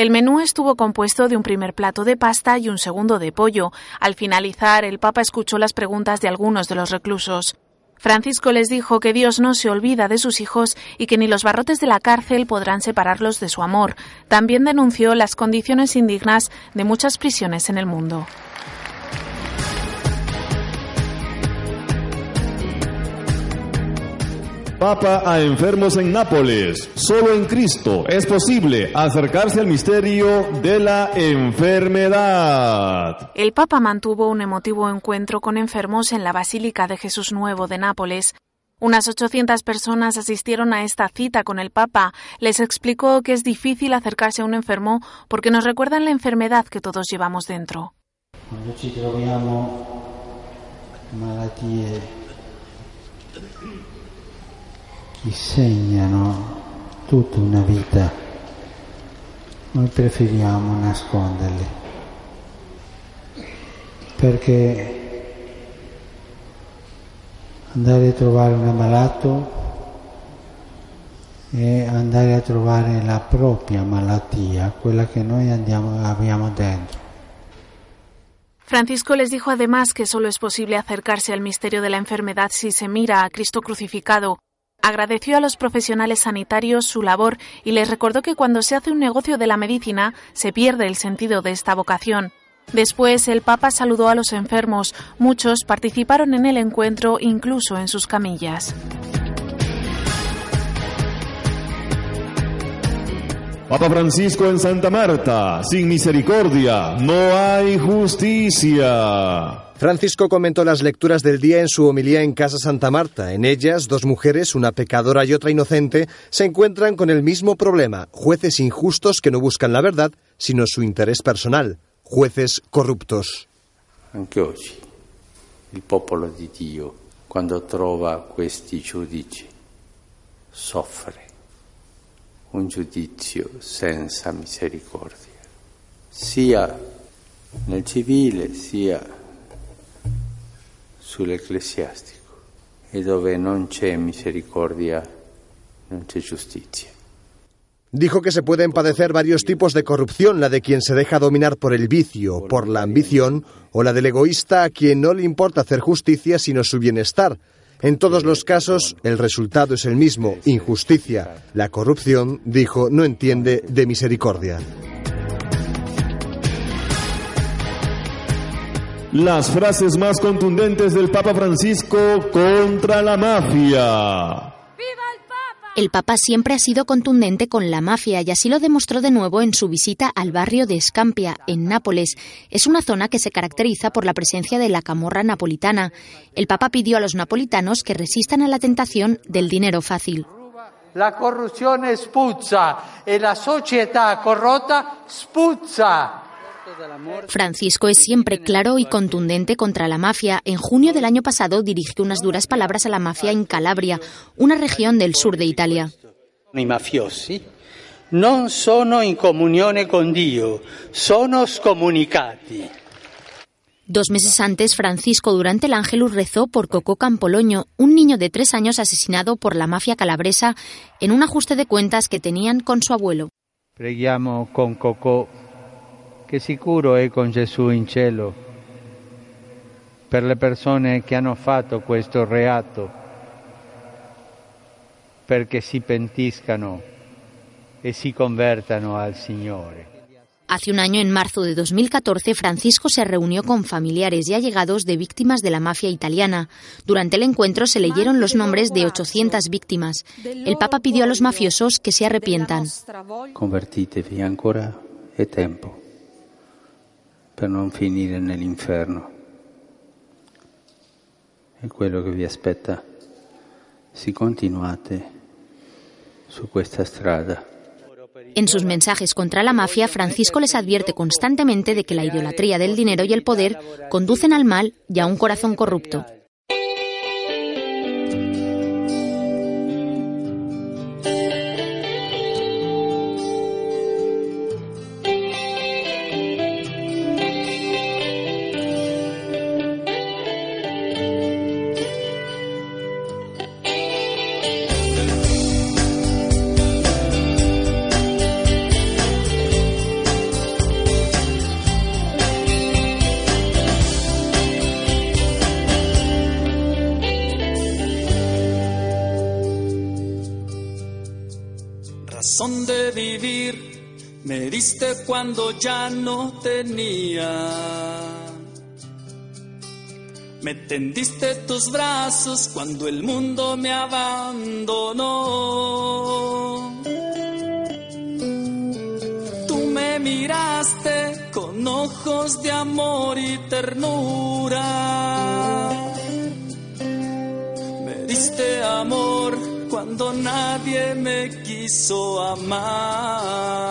El menú estuvo compuesto de un primer plato de pasta y un segundo de pollo. Al finalizar, el Papa escuchó las preguntas de algunos de los reclusos. Francisco les dijo que Dios no se olvida de sus hijos y que ni los barrotes de la cárcel podrán separarlos de su amor. También denunció las condiciones indignas de muchas prisiones en el mundo. Papa a enfermos en Nápoles. Solo en Cristo es posible acercarse al misterio de la enfermedad. El Papa mantuvo un emotivo encuentro con enfermos en la Basílica de Jesús Nuevo de Nápoles. Unas 800 personas asistieron a esta cita con el Papa. Les explicó que es difícil acercarse a un enfermo porque nos recuerdan la enfermedad que todos llevamos dentro. Che segnano tutta una vita, noi preferiamo nasconderle perché andare a trovare un ammalato è andare a trovare la propria malattia, quella che noi andiamo, abbiamo dentro. Francisco les dijo además que solo es posible acercarse al misterio de la enfermedad si se mira a Cristo crucificado. Agradeció a los profesionales sanitarios su labor y les recordó que cuando se hace un negocio de la medicina se pierde el sentido de esta vocación. Después el Papa saludó a los enfermos. Muchos participaron en el encuentro incluso en sus camillas. Papa Francisco en Santa Marta. Sin misericordia no hay justicia. Francisco comentó las lecturas del día en su homilía en Casa Santa Marta. En ellas, dos mujeres, una pecadora y otra inocente, se encuentran con el mismo problema, jueces injustos que no buscan la verdad, sino su interés personal, jueces corruptos. Anche oggi il popolo di Dio, quando trova questi giudici, soffre un giudizio senza misericordia, sia nel civile sia misericordia. Dijo que se pueden padecer varios tipos de corrupción, la de quien se deja dominar por el vicio, por la ambición, o la del egoísta a quien no le importa hacer justicia sino su bienestar. En todos los casos, el resultado es el mismo, injusticia. La corrupción, dijo, no entiende de misericordia. Las frases más contundentes del Papa Francisco contra la mafia. El Papa siempre ha sido contundente con la mafia y así lo demostró de nuevo en su visita al barrio de Scampia, en Nápoles. Es una zona que se caracteriza por la presencia de la camorra napolitana. El Papa pidió a los napolitanos que resistan a la tentación del dinero fácil. La corruzione spuzza e la società corrotta spuzza. Francisco es siempre claro y contundente contra la mafia. En junio del año pasado dirigió unas duras palabras a la mafia en Calabria, una región del sur de Italia. I mafiosi non sono in comunione con Dio, sono scomunicati. Dos meses antes, Francisco durante el Ángelus rezó por Coco Campoloño, un niño de tres años asesinado por la mafia calabresa en un ajuste de cuentas que tenían con su abuelo. Preghiamo con Cocò che sicuro è con Gesù in cielo per le persone che hanno fatto questo reato, perché si pentiscano e si convertano al Signore. Hace un año, en marzo de 2014, Francisco se reunió con familiares y allegados de víctimas de la mafia italiana. Durante el encuentro se leyeron los nombres de 800 víctimas. El Papa pidió a los mafiosos que se arrepientan. Convertitevi ancora è tempo per non finire nell'inferno. È quello che vi aspetta se continuate su questa strada. En sus mensajes contra la mafia, Francisco les advierte constantemente de que la idolatría del dinero y el poder conducen al mal y a un corazón corrupto. Me diste cuando ya no tenía. Me tendiste tus brazos cuando el mundo me abandonó. Tú me miraste con ojos de amor y ternura. Me diste amor cuando nadie me quiso amar.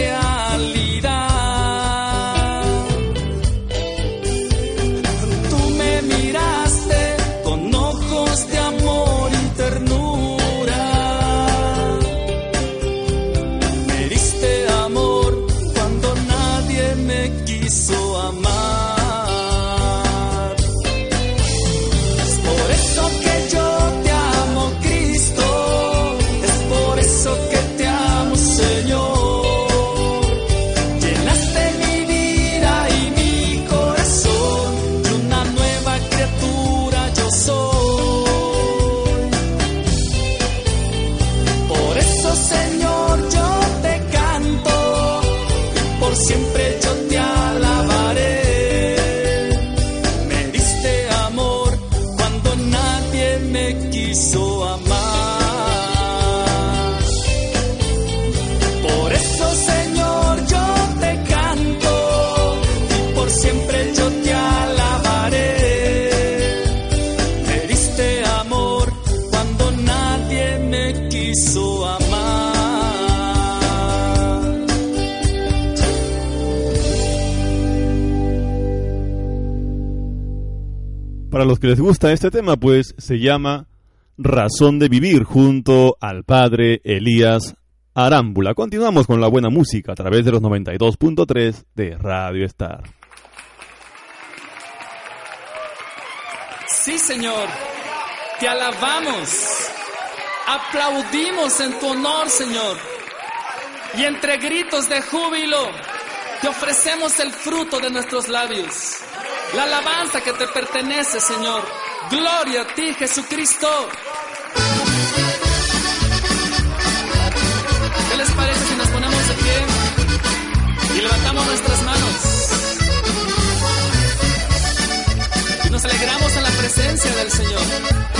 te amo. para los que les gusta este tema, pues se llama Razón de Vivir junto al padre Elías Arámbula. Continuamos con la buena música a través de los 92.3 de Radio Star. Sí, Señor, te alabamos, aplaudimos en tu honor, Señor, y entre gritos de júbilo te ofrecemos el fruto de nuestros labios la alabanza que te pertenece, Señor. Gloria a ti, Jesucristo. ¿Qué les parece si nos ponemos de pie y levantamos nuestras manos? Y nos alegramos en la presencia del Señor.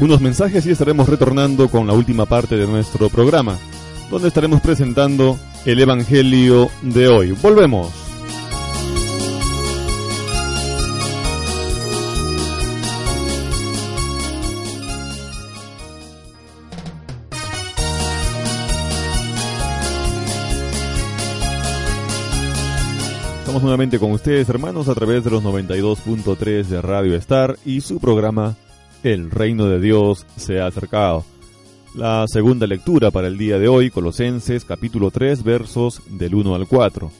Unos mensajes y estaremos retornando con la última parte de nuestro programa, donde estaremos presentando el Evangelio de hoy. Volvemos. Estamos nuevamente con ustedes, hermanos, a través de los 92.3 de Radio Star y su programa El Reino de Dios se ha acercado. La segunda lectura para el día de hoy, Colosenses capítulo 3, versos del 1 al 4.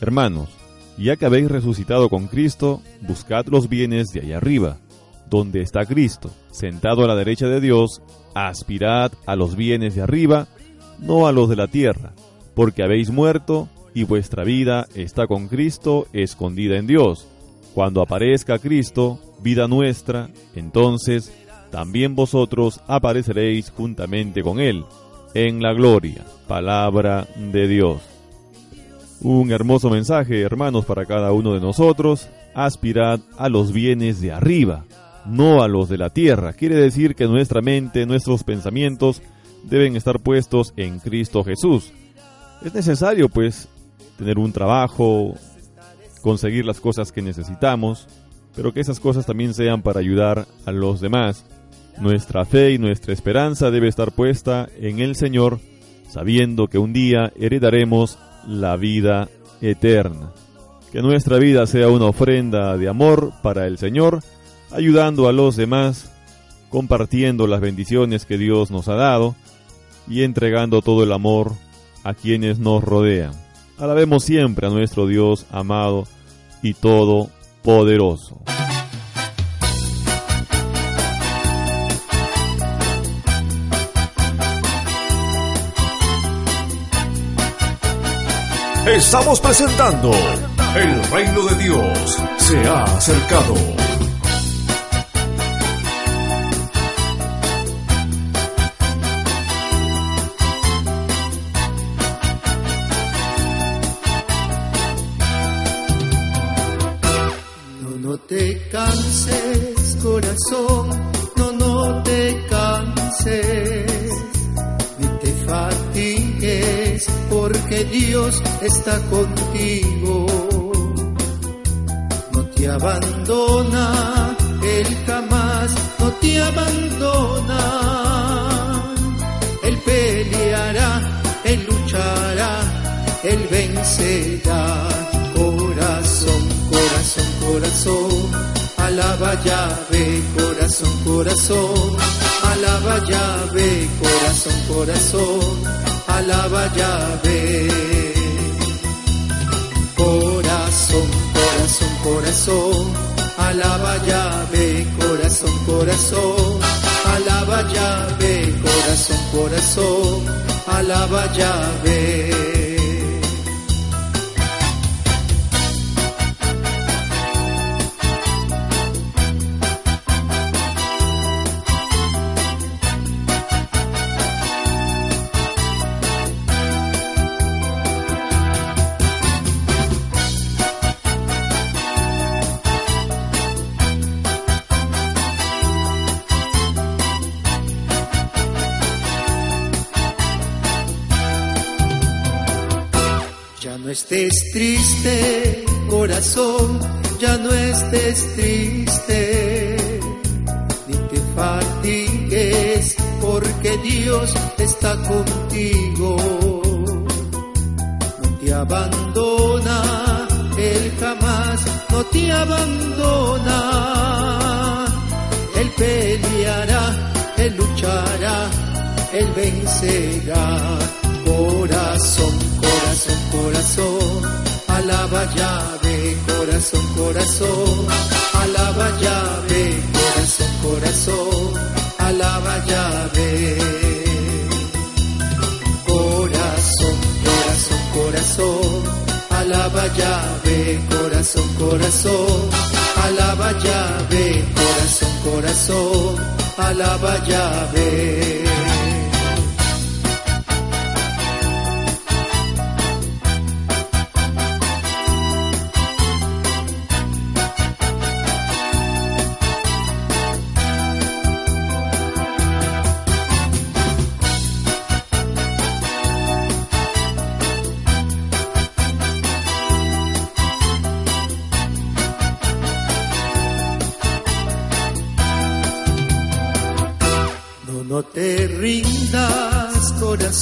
Hermanos, ya que habéis resucitado con Cristo, buscad los bienes de allá arriba, donde está Cristo, sentado a la derecha de Dios, aspirad a los bienes de arriba, no a los de la tierra, porque habéis muerto y vuestra vida está con Cristo escondida en Dios. Cuando aparezca Cristo, vida nuestra, entonces también vosotros apareceréis juntamente con Él en la gloria. Palabra de Dios. Un hermoso mensaje, hermanos, para cada uno de nosotros. Aspirad a los bienes de arriba, no a los de la tierra. Quiere decir que nuestra mente, nuestros pensamientos deben estar puestos en Cristo Jesús. Es necesario, pues, tener un trabajo, conseguir las cosas que necesitamos, pero que esas cosas también sean para ayudar a los demás. Nuestra fe y nuestra esperanza debe estar puesta en el Señor, sabiendo que un día heredaremos la vida eterna. Que nuestra vida sea una ofrenda de amor para el Señor, ayudando a los demás, compartiendo las bendiciones que Dios nos ha dado y entregando todo el amor a quienes nos rodean. Alabemos siempre a nuestro Dios amado y todopoderoso. Estamos presentando El reino de Dios se ha acercado. Dios está contigo. No te abandona, Él jamás no te abandona. Él peleará, Él luchará, Él vencerá. Corazón, corazón, corazón, alaba llave, corazón, corazón, alaba llave, corazón, corazón, alaba llave. Corazón, corazón, corazón, alaba llave, corazón, corazón, alaba llave, corazón, corazón, alaba llave. Estés triste, corazón, ya no estés triste, ni te fatigues, porque Dios está contigo. No te abandona, Él jamás no te abandona. Él peleará, Él luchará, Él vencerá. Alaba llave, corazón, corazón, alaba llave, corazón, corazón, alaba llave. Corazón, corazón, corazón, alaba llave, corazón, corazón, alaba llave, corazón, corazón, alaba llave.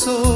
Corazón,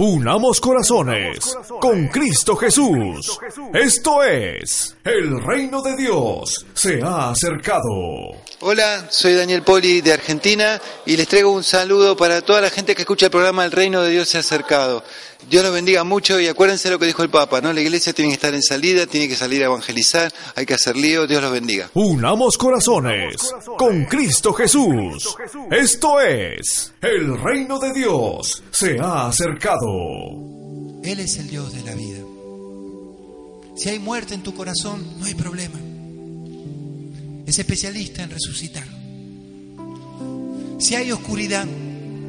Unamos corazones con Cristo Jesús. Esto es, el reino de Dios se ha acercado. Hola, soy Daniel Poli de Argentina y les traigo un saludo para toda la gente que escucha el programa El Reino de Dios se ha acercado. Dios los bendiga mucho y acuérdense lo que dijo el Papa, ¿no? La iglesia tiene que estar en salida, tiene que salir a evangelizar, hay que hacer lío, Dios los bendiga. Unamos corazones con Cristo Jesús. Esto es, el reino de Dios se ha acercado. Él es el Dios de la vida. Si hay muerte en tu corazón, no hay problema. Es especialista en resucitar. Si hay oscuridad,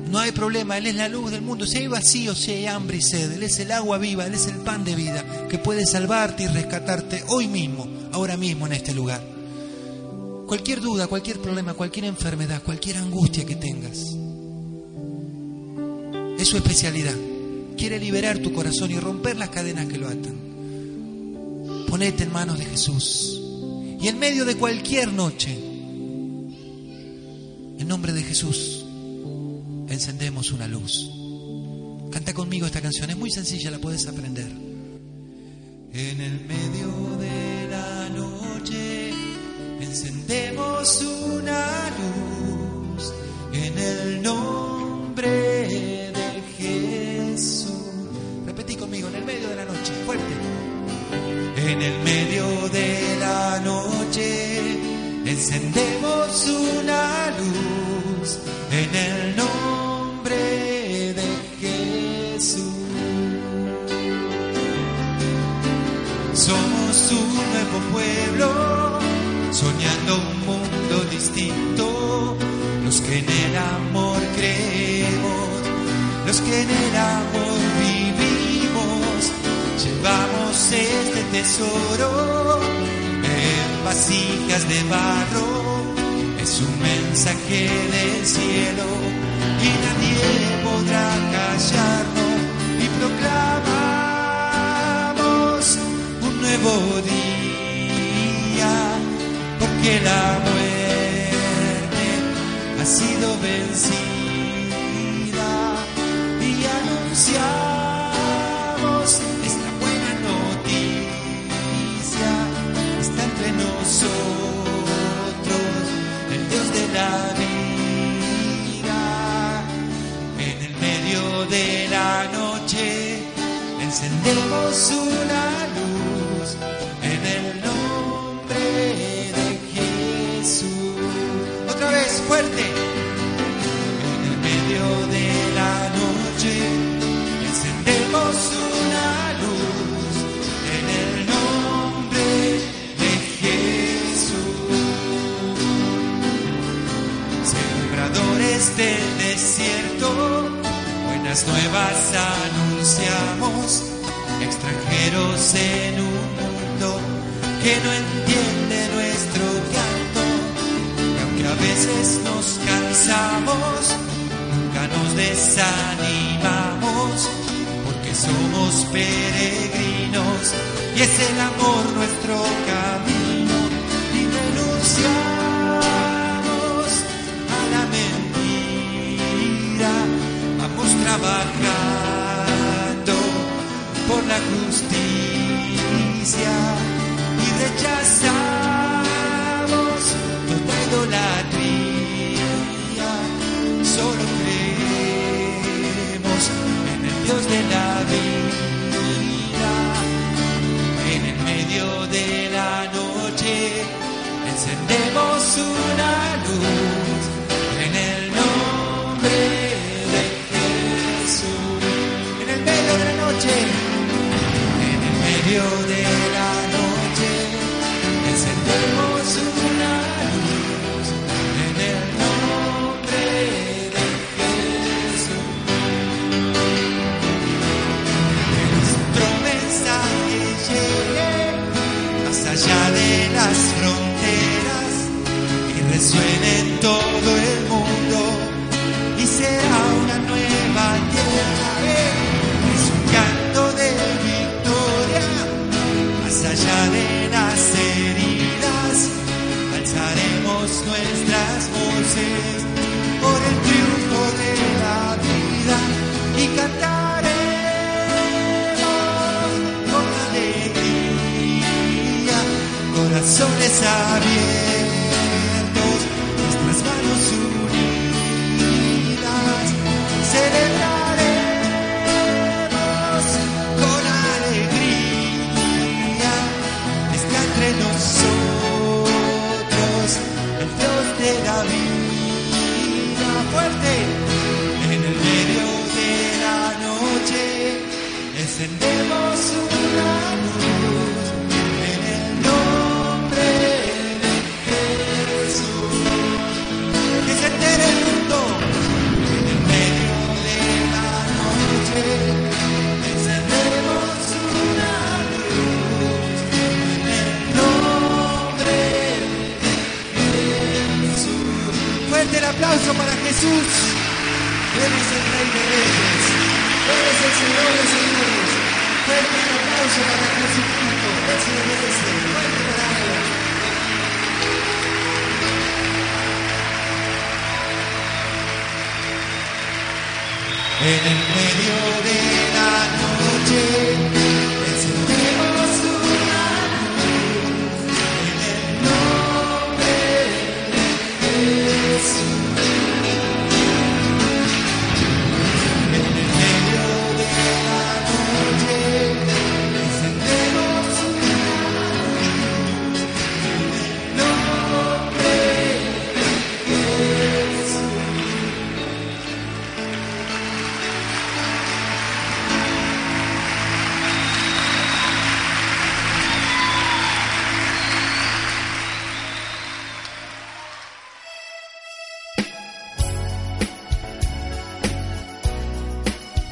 no hay problema. Él es la luz del mundo. Si hay vacío, si hay hambre y sed, Él es el agua viva, Él es el pan de vida que puede salvarte y rescatarte hoy mismo, ahora mismo en este lugar. Cualquier duda, cualquier problema, cualquier enfermedad, cualquier angustia que tengas, es su especialidad. Quiere liberar tu corazón y romper las cadenas que lo atan. Ponete en manos de Jesús. Y en medio de cualquier noche, en nombre de Jesús, encendemos una luz. Canta conmigo esta canción, es muy sencilla, la puedes aprender. En el medio de la noche encendemos una luz en el nombre de Jesús. Repetí conmigo, en el medio de la noche, fuerte. En el medio de la noche encendemos una luz en el nombre Somos un nuevo pueblo, soñando un mundo distinto. Los que en el amor creemos, los que en el amor vivimos, llevamos este tesoro en vasijas de barro. Es un mensaje del cielo y nadie podrá callarnos y proclamamos un nuevo día porque la muerte ha sido vencida y anunciamos esta buena noticia está entre nosotros el Dios de la vida en el medio de la noche encendemos una desierto. Buenas nuevas anunciamos extranjeros en un mundo que no entiende nuestro canto y aunque a veces nos cansamos desanimamos, porque somos peregrinos y es el amor nuestro camino trabajando por la justicia y rechazamos toda idolatría, solo creemos en el Dios de la vida, en el medio de la noche encendemos una en corazones abiertos, Jesús. Él es el Rey de Reyes. Él es el Señor de Señores. Fuerte el aplauso para Jesucristo. Él se lo merece. Fuerte para Él. En el medio de la noche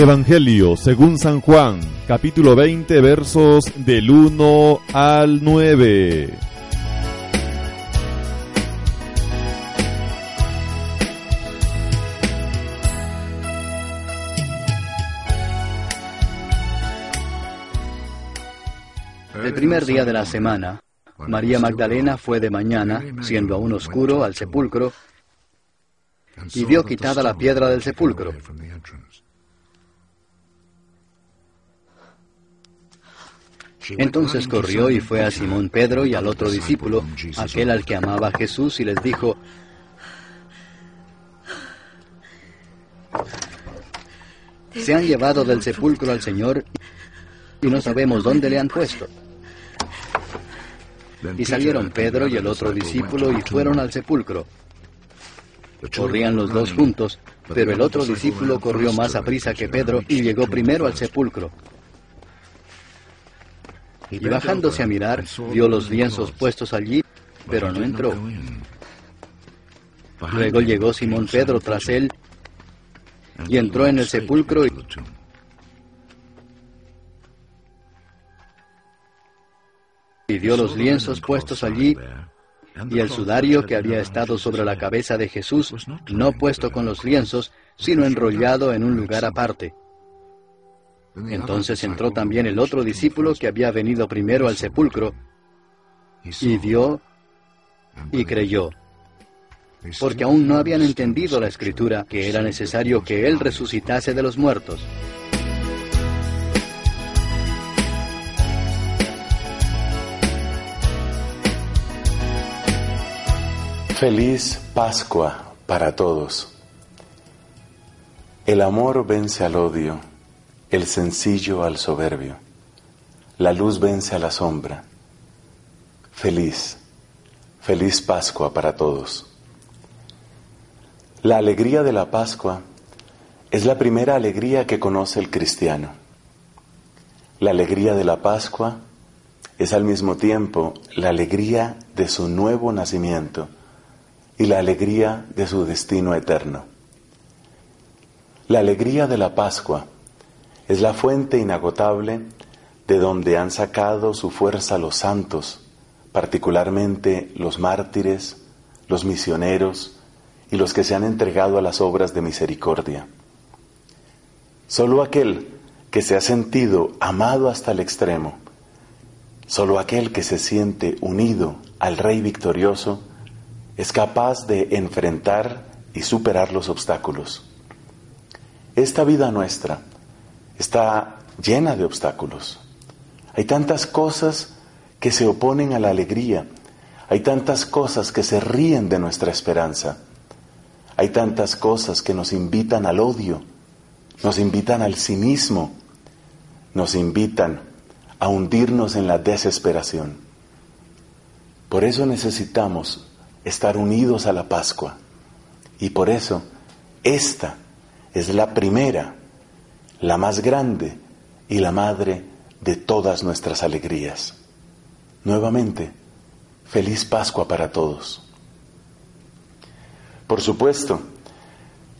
Evangelio según San Juan, capítulo 20, versos del 1 al 9. El primer día de la semana, María Magdalena fue de mañana, siendo aún oscuro, al sepulcro y vio quitada la piedra del sepulcro. Entonces corrió y fue a Simón Pedro y al otro discípulo, aquel al que amaba Jesús, y les dijo, se han llevado del sepulcro al Señor y no sabemos dónde le han puesto. Y salieron Pedro y el otro discípulo y fueron al sepulcro. Corrían los dos juntos, Pero el otro discípulo corrió más a prisa que Pedro y llegó primero al sepulcro. Y bajándose a mirar, vio los lienzos puestos allí, pero no entró. Luego llegó Simón Pedro tras él y entró en el sepulcro y y vio los lienzos puestos allí y el sudario que había estado sobre la cabeza de Jesús, no puesto con los lienzos, sino enrollado en un lugar aparte. Entonces entró también el otro discípulo que había venido primero al sepulcro, y vio y creyó, porque aún no habían entendido la escritura que era necesario que Él resucitase de los muertos. Feliz Pascua para todos. El amor vence al odio, el sencillo al soberbio, la luz vence a la sombra. Feliz, feliz Pascua para todos. La alegría de la Pascua es la primera alegría que conoce el cristiano. La alegría de la Pascua es al mismo tiempo la alegría de su nuevo nacimiento y la alegría de su destino eterno. La alegría de la Pascua es la fuente inagotable de donde han sacado su fuerza los santos, particularmente los mártires, los misioneros y los que se han entregado a las obras de misericordia. Solo aquel que se ha sentido amado hasta el extremo, solo aquel que se siente unido al Rey victorioso, es capaz de enfrentar y superar los obstáculos. Esta vida nuestra está llena de obstáculos. Hay tantas cosas que se oponen a la alegría. Hay tantas cosas que se ríen de nuestra esperanza. Hay tantas cosas que nos invitan al odio, nos invitan al cinismo, nos invitan a hundirnos en la desesperación. Por eso necesitamos estar unidos a la Pascua. Y por eso, esta es la primera, la más grande y la madre de todas nuestras alegrías. Nuevamente, feliz Pascua para todos. Por supuesto,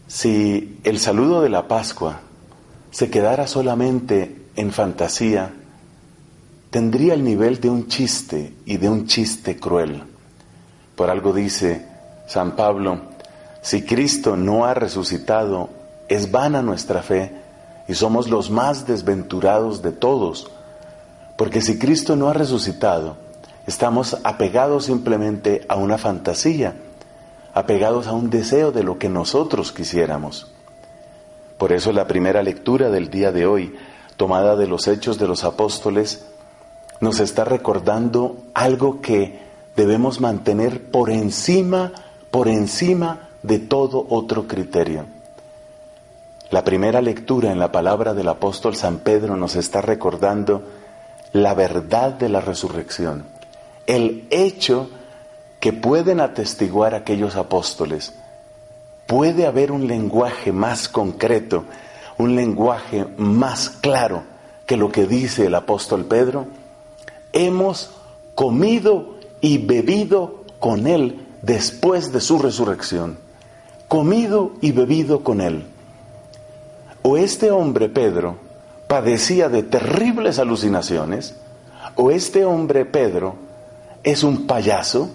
si el saludo de la Pascua se quedara solamente en fantasía, tendría el nivel de un chiste y de un chiste cruel. Por algo dice San Pablo, si Cristo no ha resucitado, es vana nuestra fe y somos los más desventurados de todos, porque si Cristo no ha resucitado, estamos apegados simplemente a una fantasía, apegados a un deseo de lo que nosotros quisiéramos. Por eso la primera lectura del día de hoy, tomada de los hechos de los apóstoles, nos está recordando algo que debemos mantener por encima, por encima de todo otro criterio. La primera lectura en la palabra del apóstol San Pedro nos está recordando la verdad de la resurrección, el hecho que pueden atestiguar aquellos apóstoles. Puede haber un lenguaje más concreto, un lenguaje más claro que lo que dice el apóstol Pedro. Hemos comido y bebido con Él después de su resurrección. Comido y bebido con Él. O este hombre, Pedro, padecía de terribles alucinaciones, o este hombre, Pedro, es un payaso,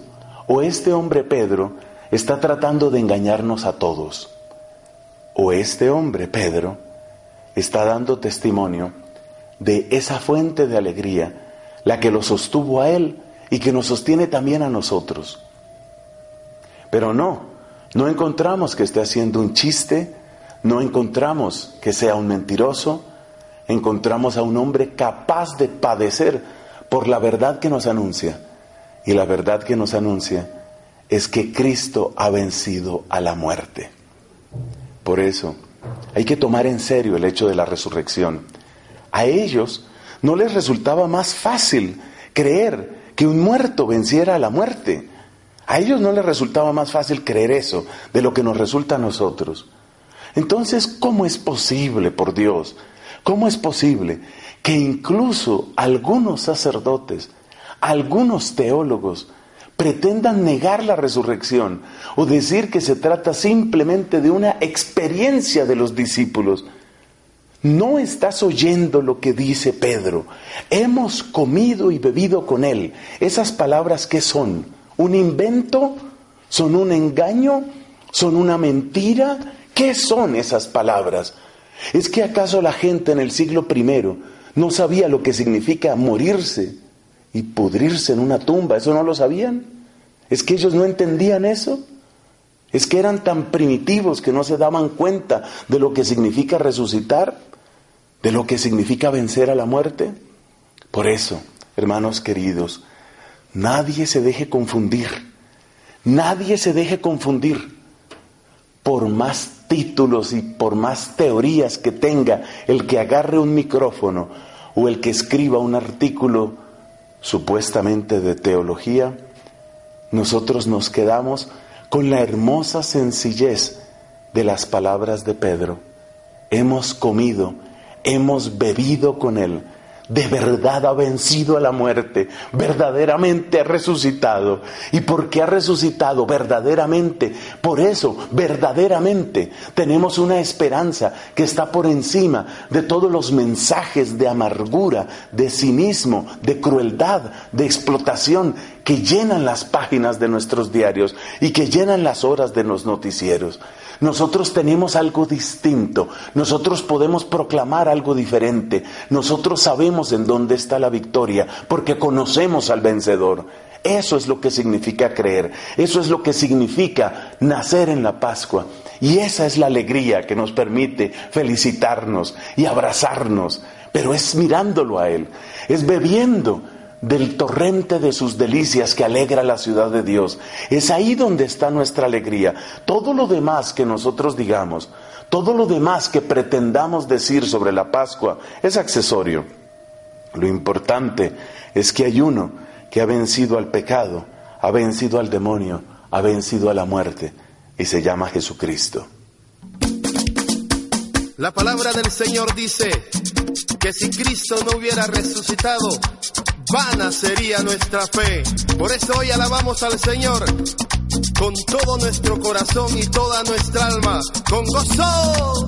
o este hombre, Pedro, está tratando de engañarnos a todos. O este hombre, Pedro, está dando testimonio de esa fuente de alegría, la que lo sostuvo a él y que nos sostiene también a nosotros. Pero no, no encontramos que esté haciendo un chiste, no encontramos que sea un mentiroso, encontramos a un hombre capaz de padecer por la verdad que nos anuncia. Y la verdad que nos anuncia es que Cristo ha vencido a la muerte. Por eso hay que tomar en serio el hecho de la resurrección. A ellos no les resultaba más fácil creer que un muerto venciera a la muerte. A ellos no les resultaba más fácil creer eso de lo que nos resulta a nosotros. Entonces, ¿cómo es posible, por Dios? ¿Cómo es posible que incluso algunos sacerdotes, algunos teólogos, pretendan negar la resurrección o decir que se trata simplemente de una experiencia de los discípulos? No estás oyendo lo que dice Pedro. Hemos comido y bebido con él. Esas palabras qué son? ¿Un invento? ¿Son un engaño? ¿Son una mentira? ¿Qué son esas palabras? ¿Es que acaso la gente en el siglo I no sabía lo que significa morirse y pudrirse en una tumba? ¿Eso no lo sabían? ¿Es que ellos no entendían eso? ¿Es que eran tan primitivos que no se daban cuenta de lo que significa resucitar? ¿De lo que significa vencer a la muerte? Por eso, hermanos queridos, nadie se deje confundir. Nadie se deje confundir por más títulos y por más teorías que tenga el que agarre un micrófono o el que escriba un artículo supuestamente de teología, nosotros nos quedamos con la hermosa sencillez de las palabras de Pedro. Hemos comido, hemos bebido con Él de verdad ha vencido a la muerte, verdaderamente ha resucitado. Y porque ha resucitado verdaderamente, por eso verdaderamente tenemos una esperanza que está por encima de todos los mensajes de amargura, de cinismo, de crueldad, de explotación que llenan las páginas de nuestros diarios y que llenan las horas de los noticieros. Nosotros tenemos algo distinto, nosotros podemos proclamar algo diferente, nosotros sabemos en dónde está la victoria porque conocemos al vencedor. Eso es lo que significa creer, eso es lo que significa nacer en la Pascua. Y esa es la alegría que nos permite felicitarnos y abrazarnos, pero es mirándolo a Él, es bebiendo del torrente de sus delicias que alegra la ciudad de Dios. Es ahí donde está nuestra alegría. Todo lo demás que nosotros digamos, todo lo demás que pretendamos decir sobre la Pascua es accesorio. Lo importante es que hay uno que ha vencido al pecado, ha vencido al demonio, ha vencido a la muerte y se llama Jesucristo. La palabra del Señor dice que si Cristo no hubiera resucitado, vana sería nuestra fe. Por eso hoy alabamos al Señor con todo nuestro corazón y toda nuestra alma, con gozo.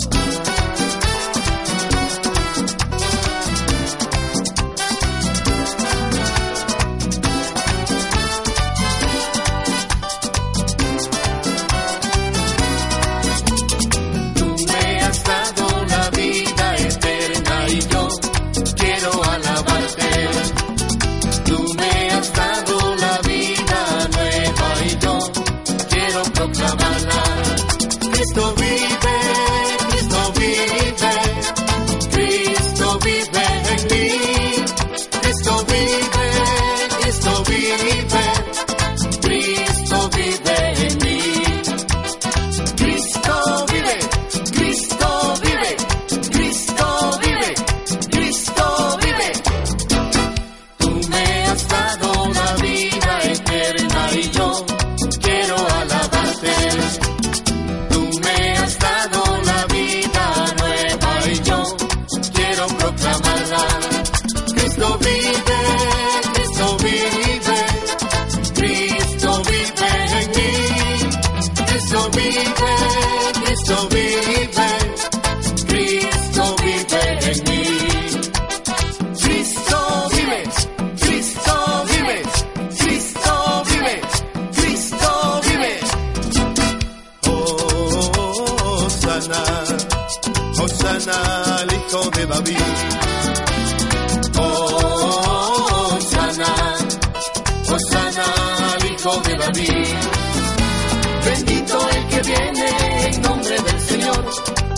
Bendito el que viene en nombre del Señor.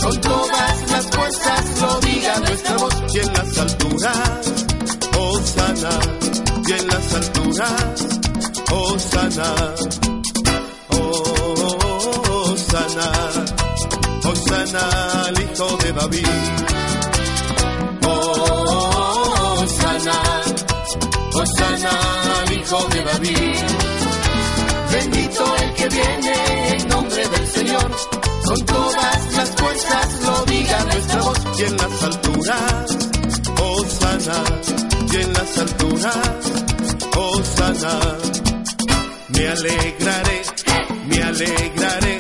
Con todas las fuerzas lo diga nuestra voz. Y en las alturas, Osana, y en las alturas, Osana, Osana, Osana al hijo de David. Osana, Osana hijo de David. Bendito el que viene en nombre del Señor. con todas las fuerzas lo diga nuestra voz y en las alturas, Osana, y en las alturas, Osana. Me alegraré, me alegraré,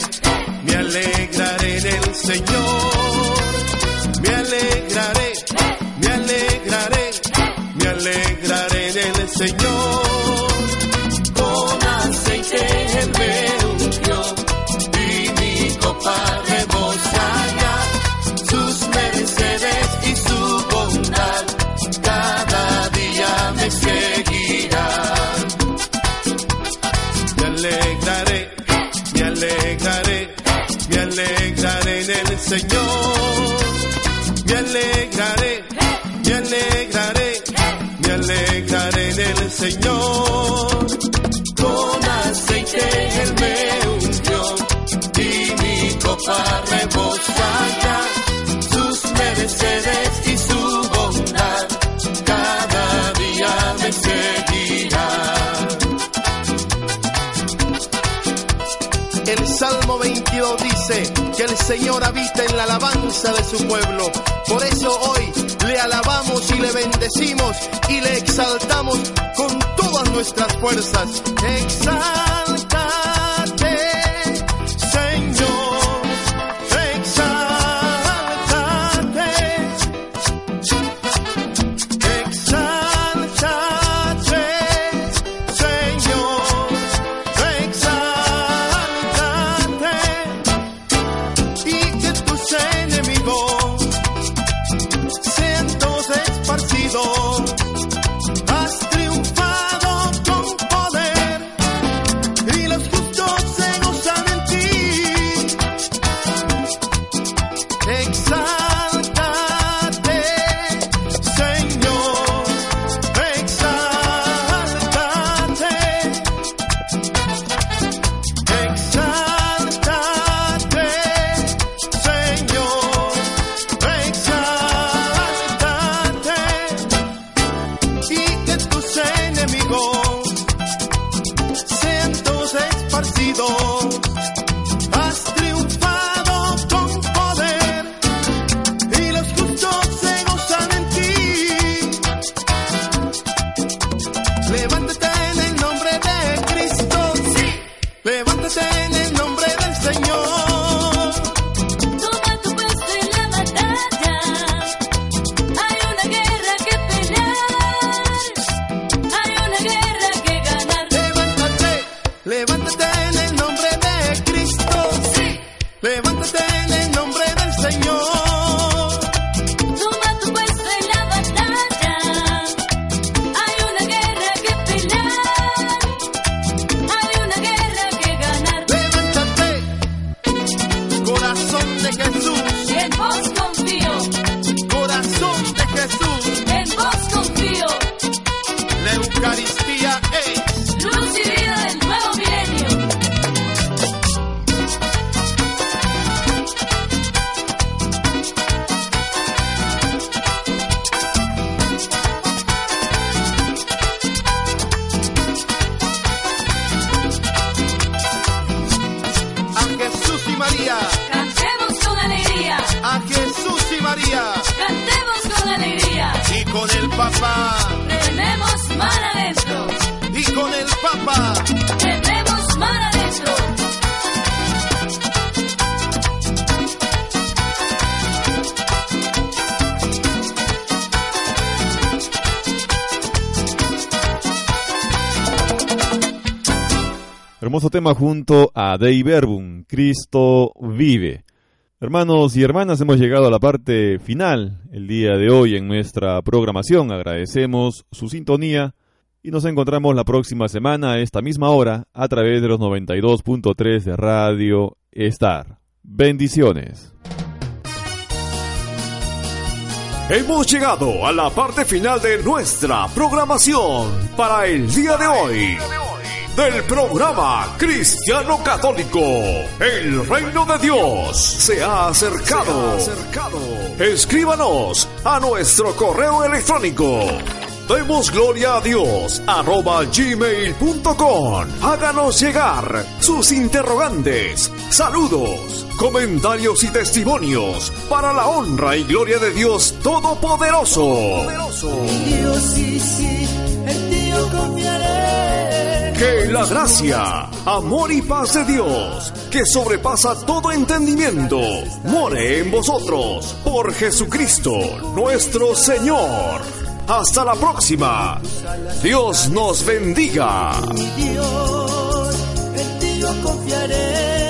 me alegraré en el Señor. Me alegraré, me alegraré, me alegraré en el Señor. Señor. Me alegraré, me alegraré, me alegraré en el Señor. Con aceite Él me ungió y mi copa rebosa ya. Sus mercedes y su bondad cada día me seguirán. El Salmo 22 dice el Señor habita en la alabanza de su pueblo. Por eso hoy le alabamos y le bendecimos y le exaltamos con todas nuestras fuerzas. Exáltate, a Dei Verbum, Cristo vive. Hermanos y hermanas, hemos llegado a la parte final el día de hoy en nuestra programación. Agradecemos su sintonía y nos encontramos la próxima semana a esta misma hora a través de los 92.3 de Radio Star. Bendiciones. Hemos llegado a la parte final de nuestra programación para el día de hoy. Del programa Cristiano Católico, el reino de Dios se ha acercado. Escríbanos a nuestro correo electrónico Demos gloria a Dios arroba gmail.com. Háganos llegar sus interrogantes, saludos, comentarios y testimonios para la honra y gloria de Dios Todopoderoso. Dios sí, sí, en ti yo confiaré. Que la gracia, amor y paz de Dios, que sobrepasa todo entendimiento, more en vosotros por Jesucristo nuestro Señor. Hasta la próxima. Dios nos bendiga. Mi Dios, en ti yo confiaré.